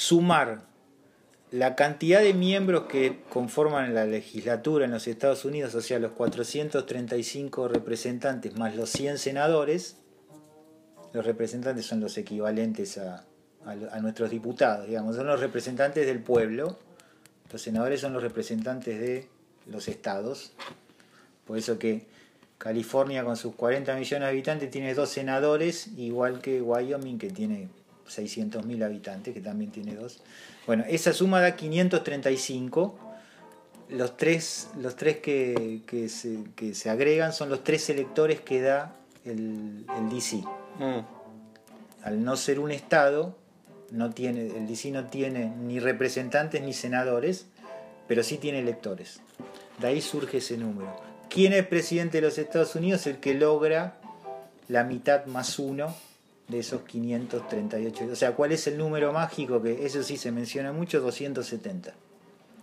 sumar la cantidad de miembros que conforman la legislatura en los Estados Unidos, o sea, los 435 representantes más los 100 senadores, los representantes son los equivalentes a, a a nuestros diputados, digamos, son los representantes del pueblo, los senadores son los representantes de los estados, por eso que California con sus 40 millones de habitantes tiene dos senadores, igual que Wyoming que tiene 600.000 habitantes, que también tiene dos. Bueno, esa suma da 535. Los tres, los tres que, que se, que se agregan son los tres electores que da el, el DC. Mm. Al no ser un estado, no tiene, el DC no tiene ni representantes ni senadores, pero sí tiene electores. De ahí surge ese número. ¿Quién es presidente de los Estados Unidos? El que logra la mitad más uno de esos 538. O sea, ¿cuál es el número mágico? Que eso sí se menciona mucho, 270.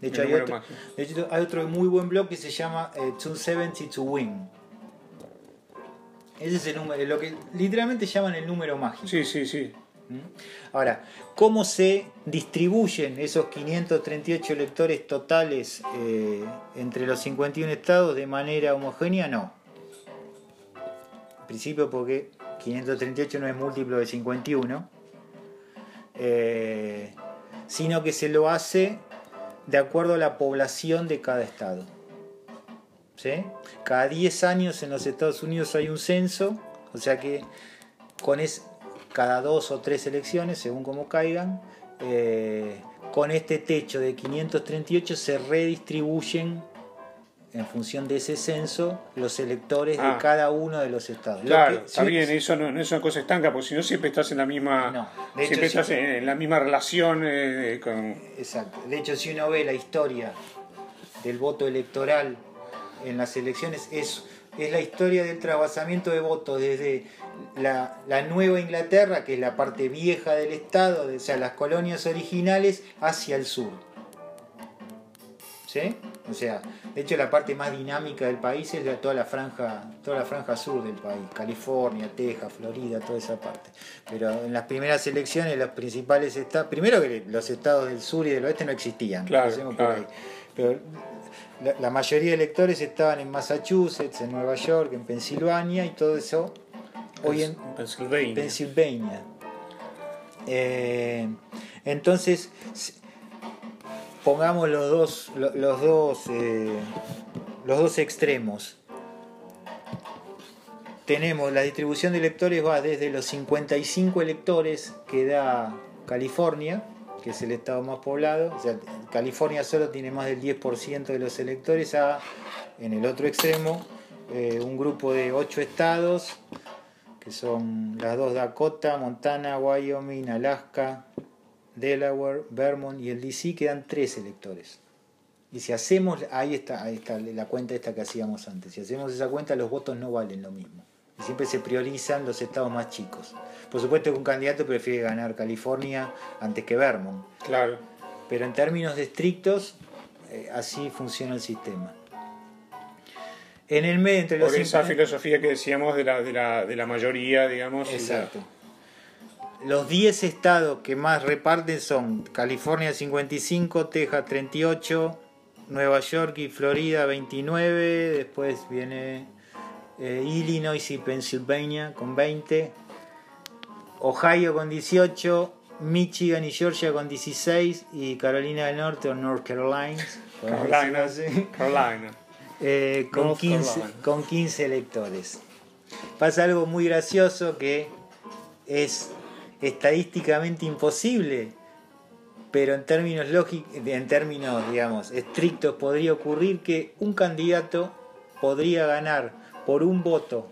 De hecho, hay otro, de hecho, hay otro muy buen blog que se llama eh, 270 to Win. Ese es el número, lo que literalmente llaman el número mágico. Sí, sí, sí. ¿Mm? Ahora, ¿cómo se distribuyen esos 538 electores totales eh, entre los 51 estados de manera homogénea? No. En principio porque 538 no es múltiplo de 51, eh, sino que se lo hace de acuerdo a la población de cada estado. ¿Sí? Cada 10 años en los Estados Unidos hay un censo, o sea que con es, cada dos o tres elecciones, según como caigan, eh, con este techo de 538 se redistribuyen en función de ese censo los electores Ah. de cada uno de los estados. Lo Claro, que- está bien, eso no, no es una cosa estanca, porque si no siempre estás en la misma, No, de siempre hecho, estás en, la misma relación eh, con... Exacto. De hecho, si uno ve la historia del voto electoral en las elecciones, es, es la historia del trasvasamiento de votos desde la, la Nueva Inglaterra, que es la parte vieja del Estado, de- o sea, las colonias originales, hacia el sur. ¿Sí? O sea, de hecho la parte más dinámica del país es la- toda la franja, toda la franja sur del país, California, Texas, Florida, toda esa parte. Pero en las primeras elecciones, los principales estados, primero que los estados del sur y del oeste no existían, Claro, por claro. ahí. Pero la, la mayoría de electores estaban en Massachusetts, en Nueva York, en Pensilvania y todo eso hoy en Pennsylvania. Pennsylvania. Eh, entonces, pongamos los dos, lo- los dos, eh, los dos extremos. Tenemos la distribución de electores va desde los 55 electores que da California, que es el estado más poblado, o sea, California solo tiene más del 10% de los electores, a, en el otro extremo, eh, un grupo de 8 estados, que son las dos Dakota, Montana, Wyoming, Alaska, Delaware, Vermont y el DC, quedan tres electores. Y si hacemos, ahí está, ahí está la cuenta esta que hacíamos antes, si hacemos esa cuenta los votos no valen lo mismo. Y siempre se priorizan los estados más chicos. Por supuesto que un candidato prefiere ganar California antes que Vermont, Claro. pero en términos estrictos, eh, así funciona el sistema. En el medio, entre los Por esa filosofía que decíamos de la, de la, de la mayoría, digamos. y la- Exacto. Los 10 estados que más reparten son California 55, Texas 38, Nueva York y Florida 29, después viene eh, Illinois y Pennsylvania con 20, Ohio con 18, Michigan y Georgia con 16 y Carolina del Norte o North Carolina, Carolina. Carolina. eh, con, North 15, Carolina. con 15 electores. Pasa algo muy gracioso que es estadísticamente imposible, pero en términos lógicos, en términos, digamos, estrictos podría ocurrir que un candidato podría ganar por un voto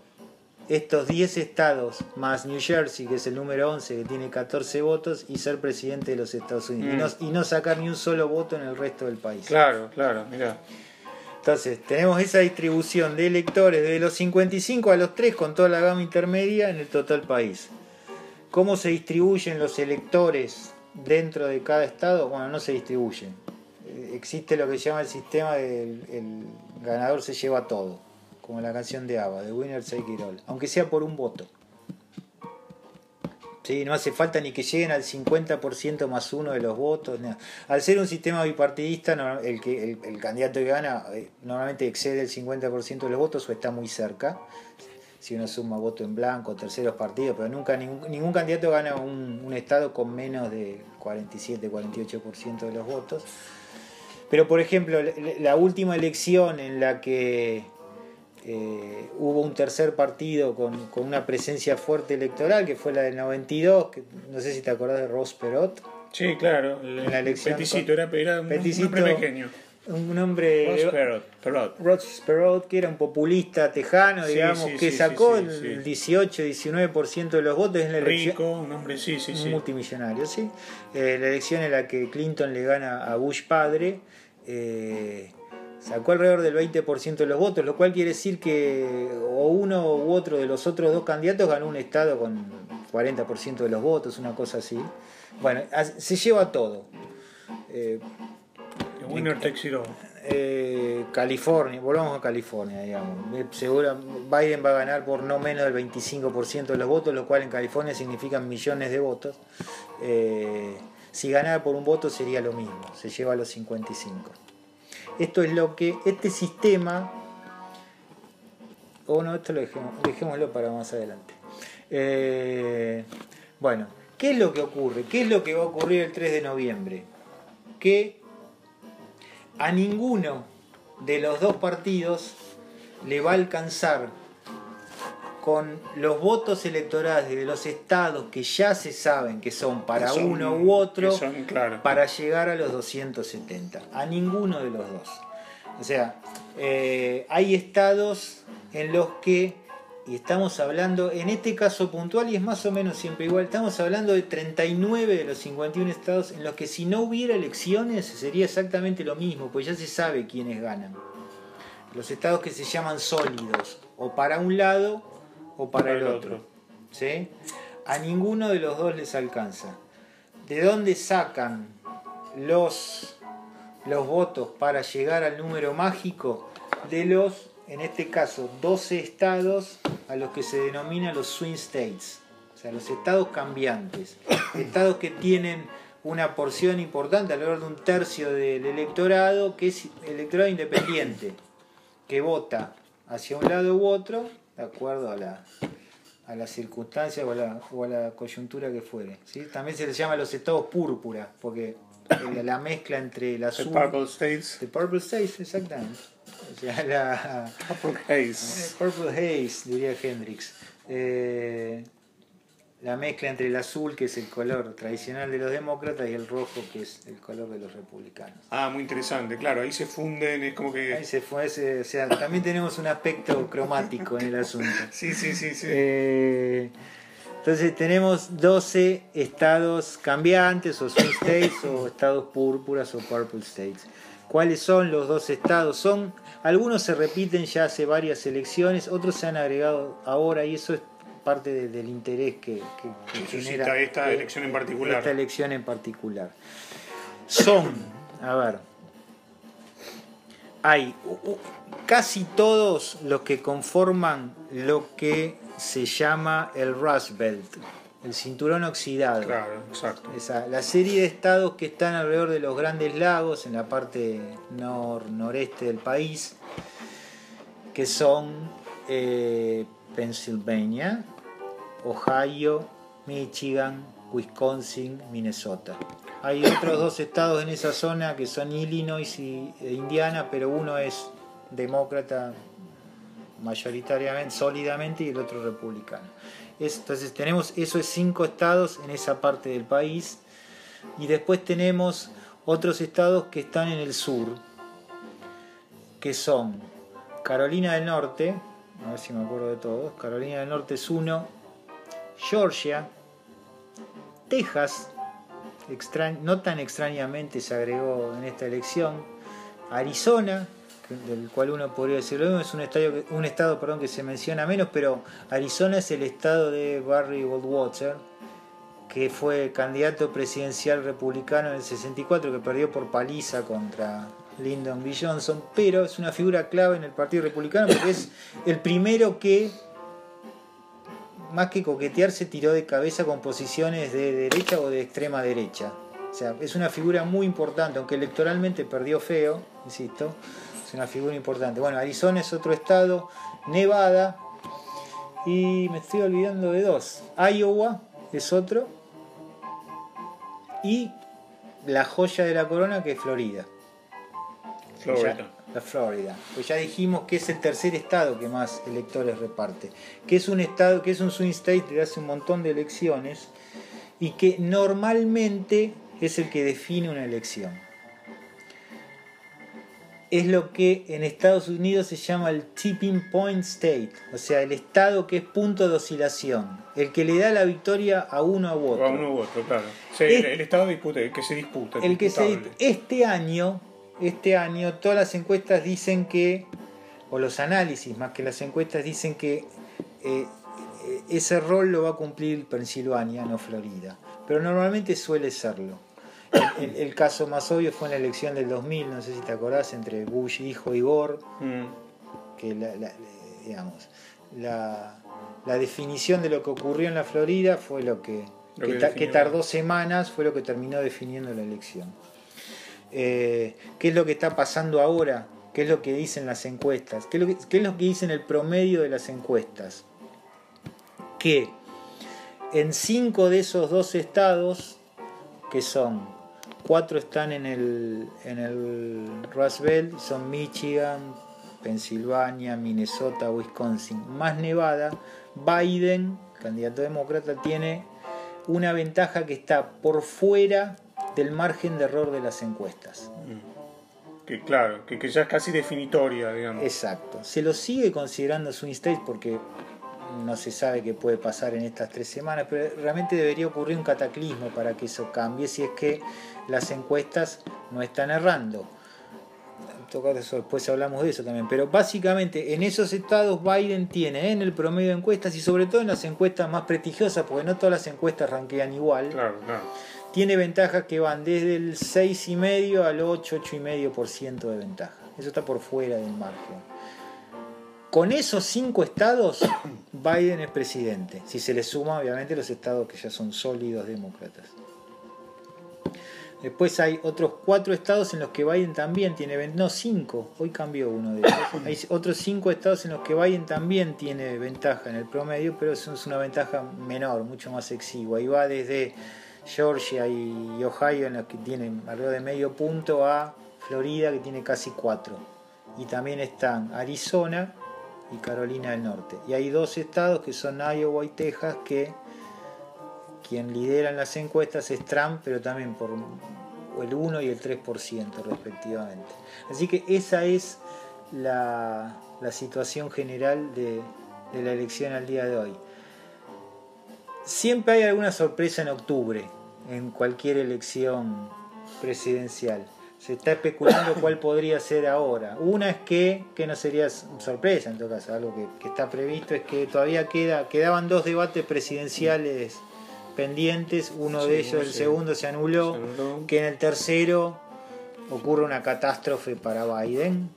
estos 10 estados más New Jersey, que es el número 11, que tiene 14 votos, y ser presidente de los Estados Unidos. Y, no, y no sacar ni un solo voto en el resto del país. Claro, claro, mira. Entonces, tenemos esa distribución de electores de los 55 a los 3 con toda la gama intermedia en el total país. ¿Cómo se distribuyen los electores dentro de cada estado? Bueno, no se distribuyen. Eh, Existe lo que se llama el sistema del el ganador se lleva todo, como la canción de ABBA, de Winner Take It aunque sea por un voto. Sí, no hace falta ni que lleguen al 50% más uno de los votos. Al ser un sistema bipartidista, el candidato que gana eh, normalmente excede el 50% de los votos o está muy cerca. Si uno suma voto en blanco, terceros partidos, pero nunca ningún, ningún candidato gana un, un estado con menos del 47-48% de los votos. Pero por ejemplo, la- última elección en la que eh, hubo un tercer partido con, con una presencia fuerte electoral, que fue la del 92, que no sé si te acordás de Ross Perot, Sí, claro. El, En la elección Peticito, era, era un, Peticito- un. Un hombre... Ross Perot, Perot. Ross Perot, que era un populista tejano, Sí, digamos, sí, que sí, sacó el sí. 18-19% de los votos en la elección. Rico, un hombre, sí, sí, un multimillonario, sí. Eh, la elección en la que Clinton le gana a Bush padre, eh, sacó alrededor del 20% de los votos, lo cual quiere decir que o uno u otro de los otros dos candidatos ganó un estado con 40% de los votos, una cosa así. Bueno, se lleva todo. Eh, winner takes it all. eh, California, volvamos a California, digamos. Eh, Seguro Biden va a ganar por no menos del 25% de los votos, lo cual en California significan millones de votos. Eh, si ganara por un voto sería lo mismo, se lleva a los 55. Esto es lo que este sistema, o no, esto lo dejemos, dejémoslo para más adelante. Eh, bueno, ¿qué es lo que ocurre? ¿Qué es lo que va a ocurrir el 3 de noviembre? Que a ninguno de los dos partidos le va a alcanzar con los votos electorales de los estados que ya se saben que son para Que son- uno u otro son, claro. para llegar a los 270. A ninguno de los dos. O sea, eh, hay estados en los que, y estamos hablando, en este caso puntual, y es más o menos siempre igual, estamos hablando de 39 de los 51 estados en los que si no hubiera elecciones sería exactamente lo mismo, pues ya se sabe quiénes ganan. Los estados que se llaman sólidos, o para un lado o para, el, otro. ¿sí? A ninguno de los dos les alcanza. ¿De dónde sacan los, los votos para llegar al número mágico? De los, en este caso, 12 estados a los que se denomina los swing states. O sea, los estados cambiantes. Estados que tienen una porción importante, alrededor de un tercio del electorado, que es electorado independiente, que vota hacia un lado u otro, de acuerdo a la, a las circunstancias o a la, o a la coyuntura que fuere. ¿sí? También se les llama los estados púrpura, porque la, la mezcla entre el The azul... Purple States. The Purple States, exactamente. O sea, la... Purple Haze. Purple Haze, diría Hendrix. Eh, la mezcla entre el azul, que es el color tradicional de los demócratas, y el rojo, que es el color de los republicanos. Ah, muy interesante. Claro, ahí se funden, es como Ahí que. se fue ese, o sea, también tenemos un aspecto cromático en el asunto. Sí, sí, sí, sí. Eh, entonces tenemos 12 estados cambiantes o swing states o estados púrpuras o purple states. ¿Cuáles son los dos estados? Son algunos se repiten ya hace varias elecciones, otros se han agregado ahora y eso es parte de- del interés que, que- que Suscita genera esta elección en particular. Esta elección en particular. Son, a ver, hay casi todos los que conforman lo que se llama el Rust Belt, el cinturón oxidado. Claro, exacto. Esa, la serie de estados que están alrededor de los grandes lagos en la parte nor noreste del país, que son eh, Pennsylvania, Ohio, Michigan, Wisconsin, Minnesota. Hay otros dos estados en esa zona que son Illinois y e Indiana, pero uno es demócrata mayoritariamente, sólidamente, y el otro republicano. Es- entonces tenemos esos cinco estados en esa parte del país y después tenemos otros estados que están en el sur, que son Carolina del Norte, a ver si me acuerdo de todos. Carolina del Norte es uno. Georgia. Texas, no tan extrañamente se agregó en esta elección. Arizona, del cual uno podría decir lo mismo, es un, estadio, un estado perdón, que se menciona menos, pero Arizona es el estado de Barry Goldwater, que fue candidato presidencial republicano en el 64, que perdió por paliza contra Lyndon B. Johnson, pero es una figura clave en el Partido Republicano porque es el primero que, más que coquetear, se tiró de cabeza con posiciones de derecha o de extrema derecha. O sea, es una figura muy importante, aunque electoralmente perdió feo, insisto, es una figura importante. Bueno, Arizona es otro estado, Nevada, y me estoy olvidando de dos. Iowa es otro, y la joya de la corona que es Florida. Florida. la Florida. Pues ya dijimos que es el tercer estado que más electores reparte. Que es un estado, que es un swing state de hace un montón de elecciones y que normalmente es el que define una elección. Es lo que en Estados Unidos se llama el tipping point state, o sea, el estado que es punto de oscilación, el que le da la victoria a uno u otro. A uno u otro, claro. el, estado disputa, el que se disputa. El que se, este año este año todas las encuestas dicen que, o los análisis más que las encuestas dicen que eh, ese rol lo va a cumplir Pensilvania, no Florida. Pero normalmente suele serlo. El, caso más obvio fue en la elección del 2000, no sé si te acordás, entre Bush hijo y Gore, mm. que la, digamos, la, definición de lo que ocurrió en la Florida fue lo que, que tardó semanas, fue lo que terminó definiendo la elección. Eh, qué es lo que está pasando ahora, qué es lo que dicen las encuestas, qué es lo que, qué es lo que dicen el promedio de las encuestas. Que en cinco de esos dos estados, que son, cuatro están en el, en el Rust Belt, son Michigan, Pensilvania, Minnesota, Wisconsin, más Nevada, Biden, candidato demócrata, tiene una ventaja que está por fuera del margen de error de las encuestas. Que claro, que, ya es casi definitoria, digamos. Exacto. Se lo sigue considerando swing state porque no se sabe qué puede pasar en estas tres semanas, pero realmente debería ocurrir un cataclismo para que eso cambie si es que las encuestas no están errando. Después hablamos de eso también. Pero básicamente en esos estados Biden tiene en el promedio de encuestas y sobre todo en las encuestas más prestigiosas, porque no todas las encuestas ranquean igual. Claro, claro tiene ventajas que van desde el 6,5 al 8, 8,5% de ventaja. Eso está por fuera del margen. Con esos cinco estados, Biden es presidente. Si se le suma, obviamente, los estados que ya son sólidos demócratas. Después hay otros cuatro estados en los que Biden también tiene no cinco, hoy cambió uno de ellos. Hay otros cinco estados en los que Biden también tiene ventaja en el promedio, pero es una ventaja menor, mucho más exigua. Y va desde Georgia y Ohio en los que tienen alrededor de medio punto a Florida que tiene casi cuatro. Y también están Arizona y Carolina del Norte. Y hay dos estados que son Iowa y Texas que quien lidera en las encuestas es Trump, pero también por el 1 y el 3% respectivamente. Así que esa es la, situación general de la elección al día de hoy. Siempre hay alguna sorpresa en octubre, en cualquier elección presidencial. Se está especulando cuál podría ser ahora. Una es que, que no sería sorpresa en todo caso, algo que, está previsto es que todavía queda, quedaban dos debates presidenciales pendientes, uno de ellos, el segundo se anuló, se anuló, que en el tercero ocurre una catástrofe para Biden,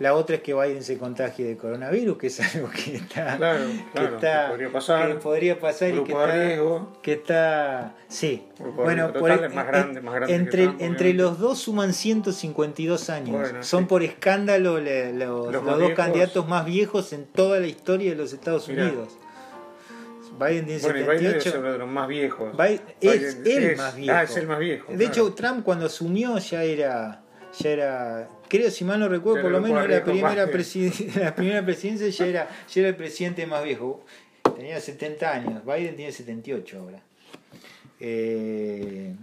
la otra es que Biden se contagie de coronavirus, que es algo que está. Claro, que, está, podría pasar. Que podría pasar y que está, que está. Sí. bueno, por, es más grande, más grande entre, entre los dos suman 152 años. Son por escándalo los, dos candidatos más viejos en toda la historia de los Estados Unidos. Biden tiene bueno, 78. Biden es uno de los más viejos. Biden, es el más viejo. Ah, es el más viejo. De hecho, Trump cuando asumió ya era ya era, creo si mal no recuerdo, por lo menos la primera, la primera presidencia ya era, ya era el presidente más viejo. Tenía 70 años, Biden tiene 78 ahora. Eh,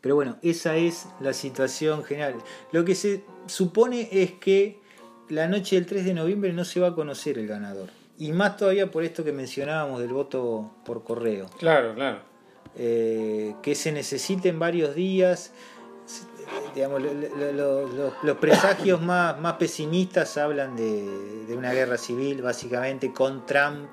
pero bueno, esa es la situación general. Lo que se supone es que la noche del 3 de noviembre no se va a conocer el ganador. Y más todavía por esto que mencionábamos del voto por correo. Claro, claro. Eh, que se necesiten varios días. Digamos, lo- lo- lo- lo- los presagios más, más pesimistas hablan de, de una guerra civil, básicamente, con Trump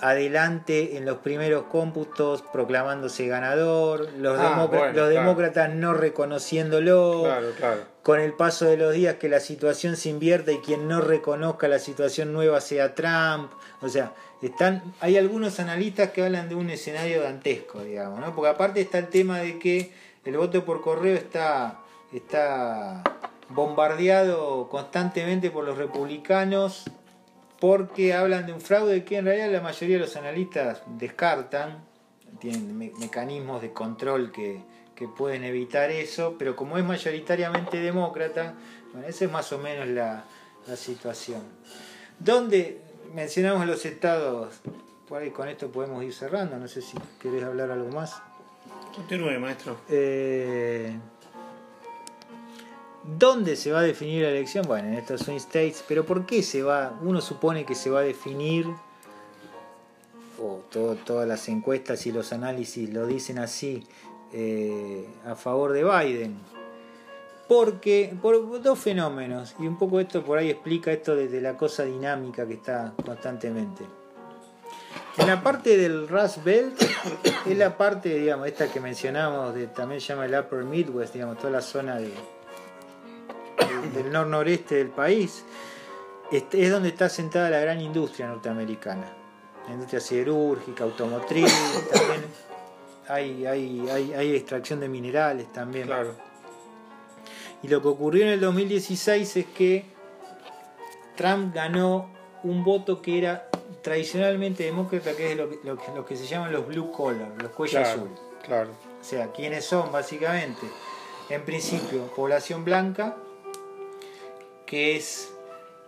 adelante en los primeros cómputos, proclamándose ganador, los, Ah, bueno, los claro. demócratas no reconociéndolo Claro, claro. con el paso de los días que la situación se invierta y quien no reconozca la situación nueva sea Trump. O sea, están, hay algunos analistas que hablan de un escenario dantesco, digamos, ¿no? Porque aparte está el tema de que el voto por correo está, está bombardeado constantemente por los republicanos porque hablan de un fraude que en realidad la mayoría de los analistas descartan, tienen me- mecanismos de control que, que pueden evitar eso, pero como es mayoritariamente demócrata, bueno, esa es más o menos la, la situación. Donde mencionamos los estados, por ahí con esto podemos ir cerrando, no sé si querés hablar algo más. Continúe, maestro. Eh, ¿Dónde se va a definir la elección? Bueno, en estos swing states, pero ¿por qué se va? Uno supone que se va a definir, o todas las encuestas y los análisis lo dicen así, eh, a favor de Biden. Porque, por dos fenómenos, y un poco esto por ahí explica esto desde la cosa dinámica que está constantemente. En la parte del Rust Belt es la parte, digamos, esta que mencionamos, de, también se llama el Upper Midwest, digamos, toda la zona de, de- del nor-noreste del país, este, es donde está sentada la gran industria norteamericana. La industria siderúrgica, automotriz, también hay, hay, hay, hay extracción de minerales también. Claro. Y lo que ocurrió en el 2016 es que Trump ganó un voto que era tradicionalmente demócrata, que es lo que, lo que, lo que se llaman los blue collar, los cuellos Claro, azules. claro. O sea, ¿quiénes son básicamente? En principio, población blanca, que es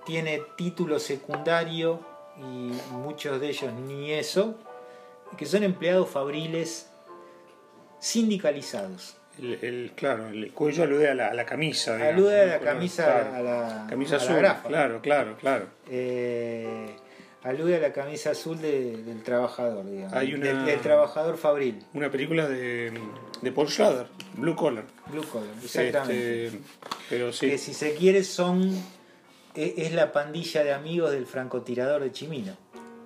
tiene título secundario y muchos de ellos ni eso, que son empleados fabriles sindicalizados. El, el- claro, el cuello alude a la, a la camisa. digamos, Alude a la camisa, claro. a la, Camisa a la azul, claro, claro, claro. Eh, alude a la camisa azul de- del trabajador, digamos. Hay una- del, del trabajador fabril, Una película de, de Paul Schrader, Blue Collar. blue collar, exactamente. Este, pero sí, Que si se quiere son e- es la pandilla de amigos del francotirador de Chimino.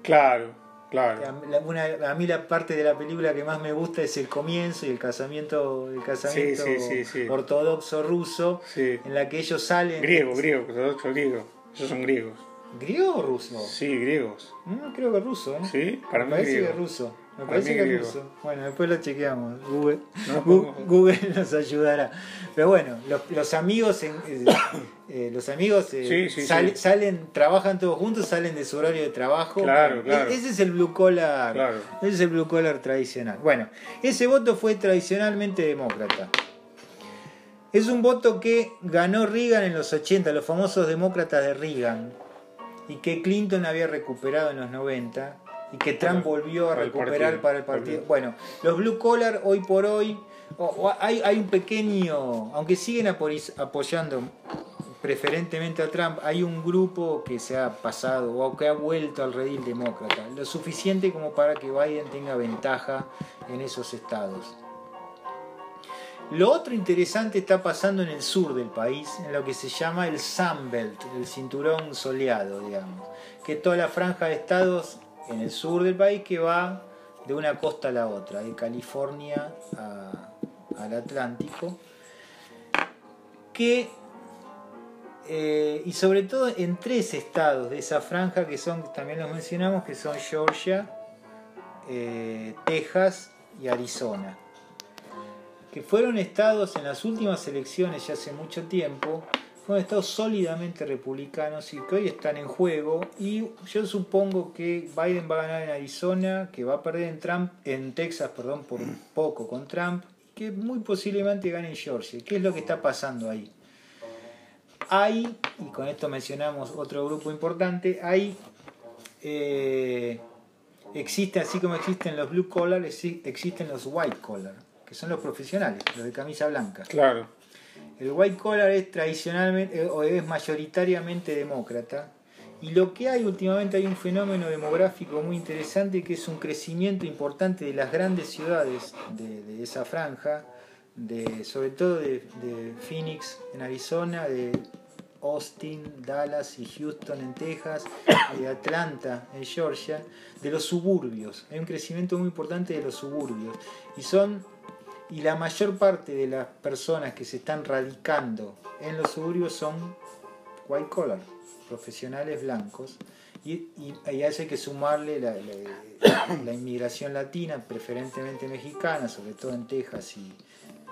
claro, claro. A, una- a mí la parte de la película que más me gusta es el comienzo y el casamiento, el casamiento Sí, sí, ortodoxo ruso, en la que ellos salen. Griego, griego, otro griego. Esos son griegos. ¿Griego o ruso? Sí, griegos. No, creo que ruso, ¿eh? Sí, para me mí parece griego. que es ruso. Me Para parece que es griego. ruso. Bueno, después lo chequeamos. Google, No Google nos ayudará. Pero bueno, los, los amigos, en- eh, eh, los amigos eh, Sí, sí, sal- sí. salen, trabajan todos juntos, salen de su horario de trabajo. Claro, E- claro. Ese es el blue collar. Claro. Ese es el blue collar tradicional. Bueno, ese voto fue tradicionalmente demócrata. Es un voto que ganó Reagan en los 80, los famosos demócratas de Reagan, y que Clinton había recuperado en los 90, y que Trump volvió a recuperar para el partido. Bueno, los blue collar hoy por hoy, o- o hay, hay un pequeño, aunque siguen apo- apoyando preferentemente a Trump, hay un grupo que se ha pasado o que ha vuelto al redil demócrata, lo suficiente como para que Biden tenga ventaja en esos estados. Lo otro interesante está pasando en el sur del país, en lo que se llama el Sunbelt, el cinturón soleado, digamos, que es toda la franja de estados en el sur del país que va de una costa a la otra, de California al Atlántico, que eh, y sobre todo en tres estados de esa franja que son, también los mencionamos, que son Georgia, eh, Texas y Arizona que fueron estados en las últimas elecciones ya hace mucho tiempo, fueron estados sólidamente republicanos y que hoy están en juego y yo supongo que Biden va a ganar en Arizona, que va a perder en Trump, en Texas, perdón, por poco con Trump, que muy posiblemente gane en Georgia. ¿Qué es lo que está pasando ahí? Hay, y con esto mencionamos otro grupo importante, hay eh, existe así como existen los blue collar, exi- existen los white collar, que son los profesionales, los de camisa blanca. Claro. El white collar es tradicionalmente o es mayoritariamente demócrata. Y lo que hay últimamente hay un fenómeno demográfico muy interesante que es un crecimiento importante de las grandes ciudades de, de esa franja, de, sobre todo de, de Phoenix en Arizona, de Austin, Dallas y Houston en Texas, de Atlanta en Georgia, de los suburbios. Hay un crecimiento muy importante de los suburbios. Y son y la mayor parte de las personas que se están radicando en los suburbios son white collar, profesionales blancos. Y, y, y hay que sumarle la, la, inmigración latina, preferentemente mexicana, sobre todo en Texas y,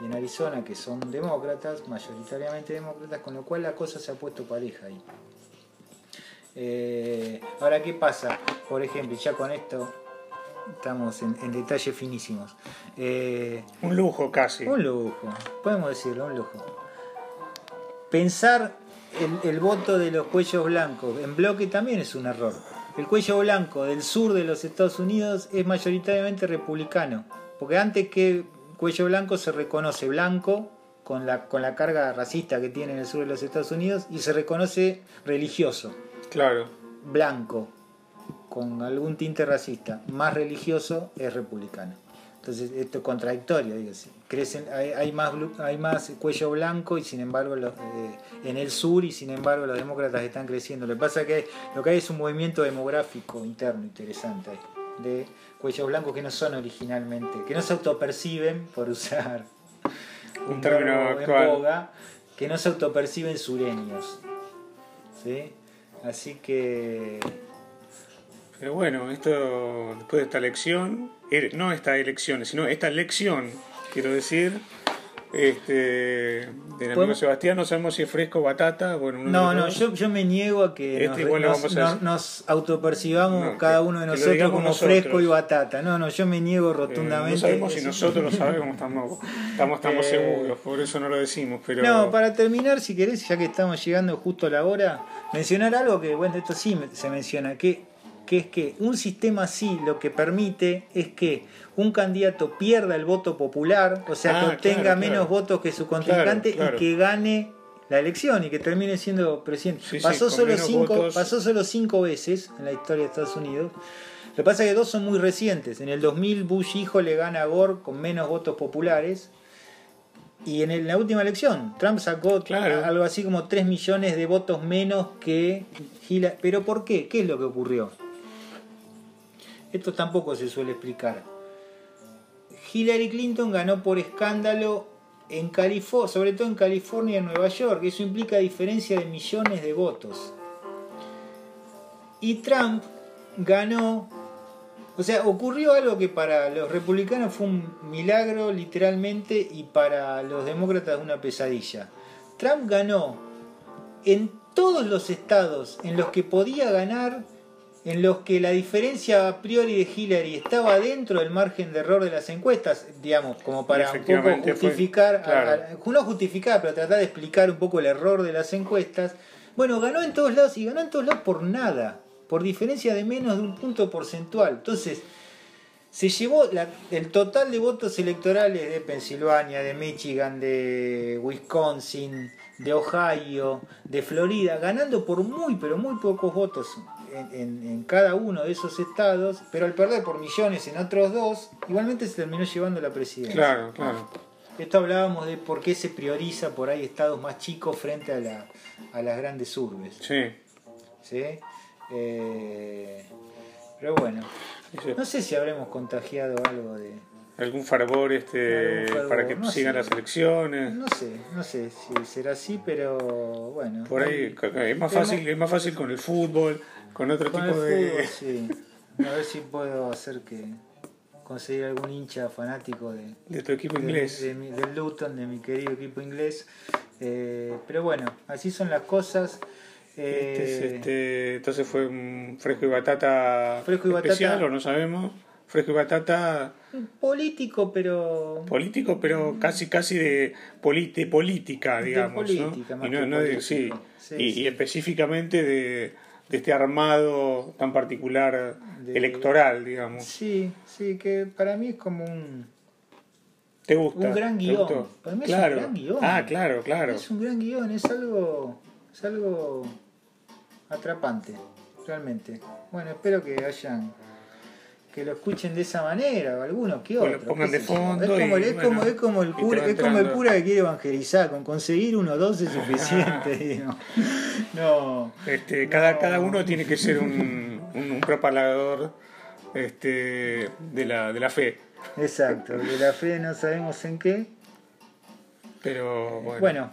y en Arizona, que son demócratas, mayoritariamente demócratas, con lo cual la cosa se ha puesto pareja ahí. Eh, ahora, ¿qué pasa? Por ejemplo, ya con esto estamos en, en detalles finísimos. Eh, un lujo casi. Un lujo, podemos decirlo, un lujo. Pensar el, el voto de los cuellos blancos en bloque también es un error. El cuello blanco del sur de los Estados Unidos es mayoritariamente republicano, porque antes que cuello blanco se reconoce blanco con la, con la carga racista que tiene en el sur de los Estados Unidos y se reconoce religioso. Claro. Blanco, con algún tinte racista, más religioso, es republicano. Entonces, esto es contradictorio. Crecen, hay, hay, más, hay más cuello blanco y sin embargo los, eh, en el sur y sin embargo los demócratas están creciendo. Lo que pasa es que lo que hay es un movimiento demográfico interno interesante de cuellos blancos que no son originalmente, que no se autoperciben, por usar un, un término actual, en boga, que no se autoperciben sureños. ¿sí? Así que... Pero bueno, esto después de esta elección, no esta elección, sino esta elección, quiero decir, este, del amigo Sebastián, no sabemos si es fresco o batata. Bueno, no, no, yo, yo, me niego a que este nos, nos, nos, nos, autopercibamos no, cada uno de nosotros como nosotros. fresco y batata. No, no, yo me niego rotundamente. Eh, no sabemos si nosotros lo sabemos, estamos, estamos, estamos eh, seguros, por eso no lo decimos. Pero... No, para terminar, si querés, ya que estamos llegando justo a la hora, mencionar algo que, bueno, esto sí se menciona, que que es que un sistema así lo que permite es que un candidato pierda el voto popular, o sea, ah, que obtenga claro, menos claro. votos que su contrincante claro, y que gane la elección y que termine siendo presidente. Sí, pasó, sí, solo cinco, votos... pasó solo cinco veces en la historia de Estados Unidos. Lo que pasa es que dos son muy recientes. En el 2000 Bush hijo le gana a Gore con menos votos populares. Y en la última elección, Trump sacó algo así como 3 millones de votos menos que Hillary. ¿Pero por qué? ¿Qué es lo que ocurrió? Esto tampoco se suele explicar. Hillary Clinton ganó por escándalo en California, sobre todo en California y en Nueva York. Eso implica diferencia de millones de votos. Y Trump ganó, o sea, ocurrió algo que para los republicanos fue un milagro literalmente y para los demócratas una pesadilla. Trump ganó en todos los estados en los que podía ganar en los que la diferencia a priori de Hillary estaba dentro del margen de error de las encuestas, digamos, como para un poco justificar, fue, claro. a, a, no justificar, pero tratar de explicar un poco el error de las encuestas. Bueno, ganó en todos lados y ganó en todos lados por nada, por diferencia de menos de un punto porcentual. Entonces, se llevó la, el total de votos electorales de Pensilvania, de Michigan, de Wisconsin, de Ohio, de Florida, ganando por muy, pero muy pocos votos en, cada uno de esos estados, pero al perder por millones en otros dos, igualmente se terminó llevando la presidencia. Claro, claro. Esto hablábamos de por qué se prioriza por ahí estados más chicos frente a, la, a las grandes urbes. Sí. ¿Sí? Eh, pero bueno, no sé si habremos contagiado algo de, algún favor este para que no sigan sé. las elecciones no sé no sé si será así pero bueno por ahí es más fácil es más fácil con el fútbol con otro con tipo de fútbol, sí. a ver si puedo hacer que conseguir algún hincha fanático de, de tu equipo inglés. de, de, del Luton de mi querido equipo inglés. Eh, pero bueno así son las cosas. Eh, este, este, entonces fue un fresco y batata fresco y especial batata, o no sabemos. Fresco y batata. Político pero político pero casi casi de, de política digamos de política, ¿no? y no, sí, sí, y, sí. y, específicamente de, de, este armado tan particular de, electoral digamos sí sí que para mí es como un ¿Te gusta? Un gran ¿Te guion. Para mí es un gran guion. Ah, claro, claro. Es un gran guion, es algo, es algo atrapante, realmente. Bueno, espero que hayan que lo escuchen de esa manera, o algunos que otros. pongan de fondo Es como, y, es, bueno, como, es como el cura, es como el cura que quiere evangelizar, con conseguir uno o dos es suficiente. No. Este, cada, No. cada uno tiene que ser un, un, un propagador este, de, la, de la fe. Exacto, de la fe no sabemos en qué. Pero bueno, Bueno,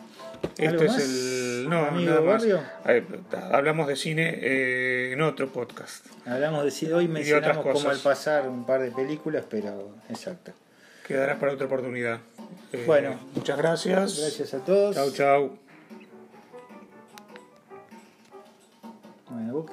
esto ¿algo es más, el. No, amigo nada más. Hablamos de cine eh, en otro podcast. hablamos de si hoy mencionamos como al pasar un par de películas, pero exacto. Quedará para otra oportunidad. Eh, Bueno. muchas gracias. Gracias a todos. Chau, chau. Bueno,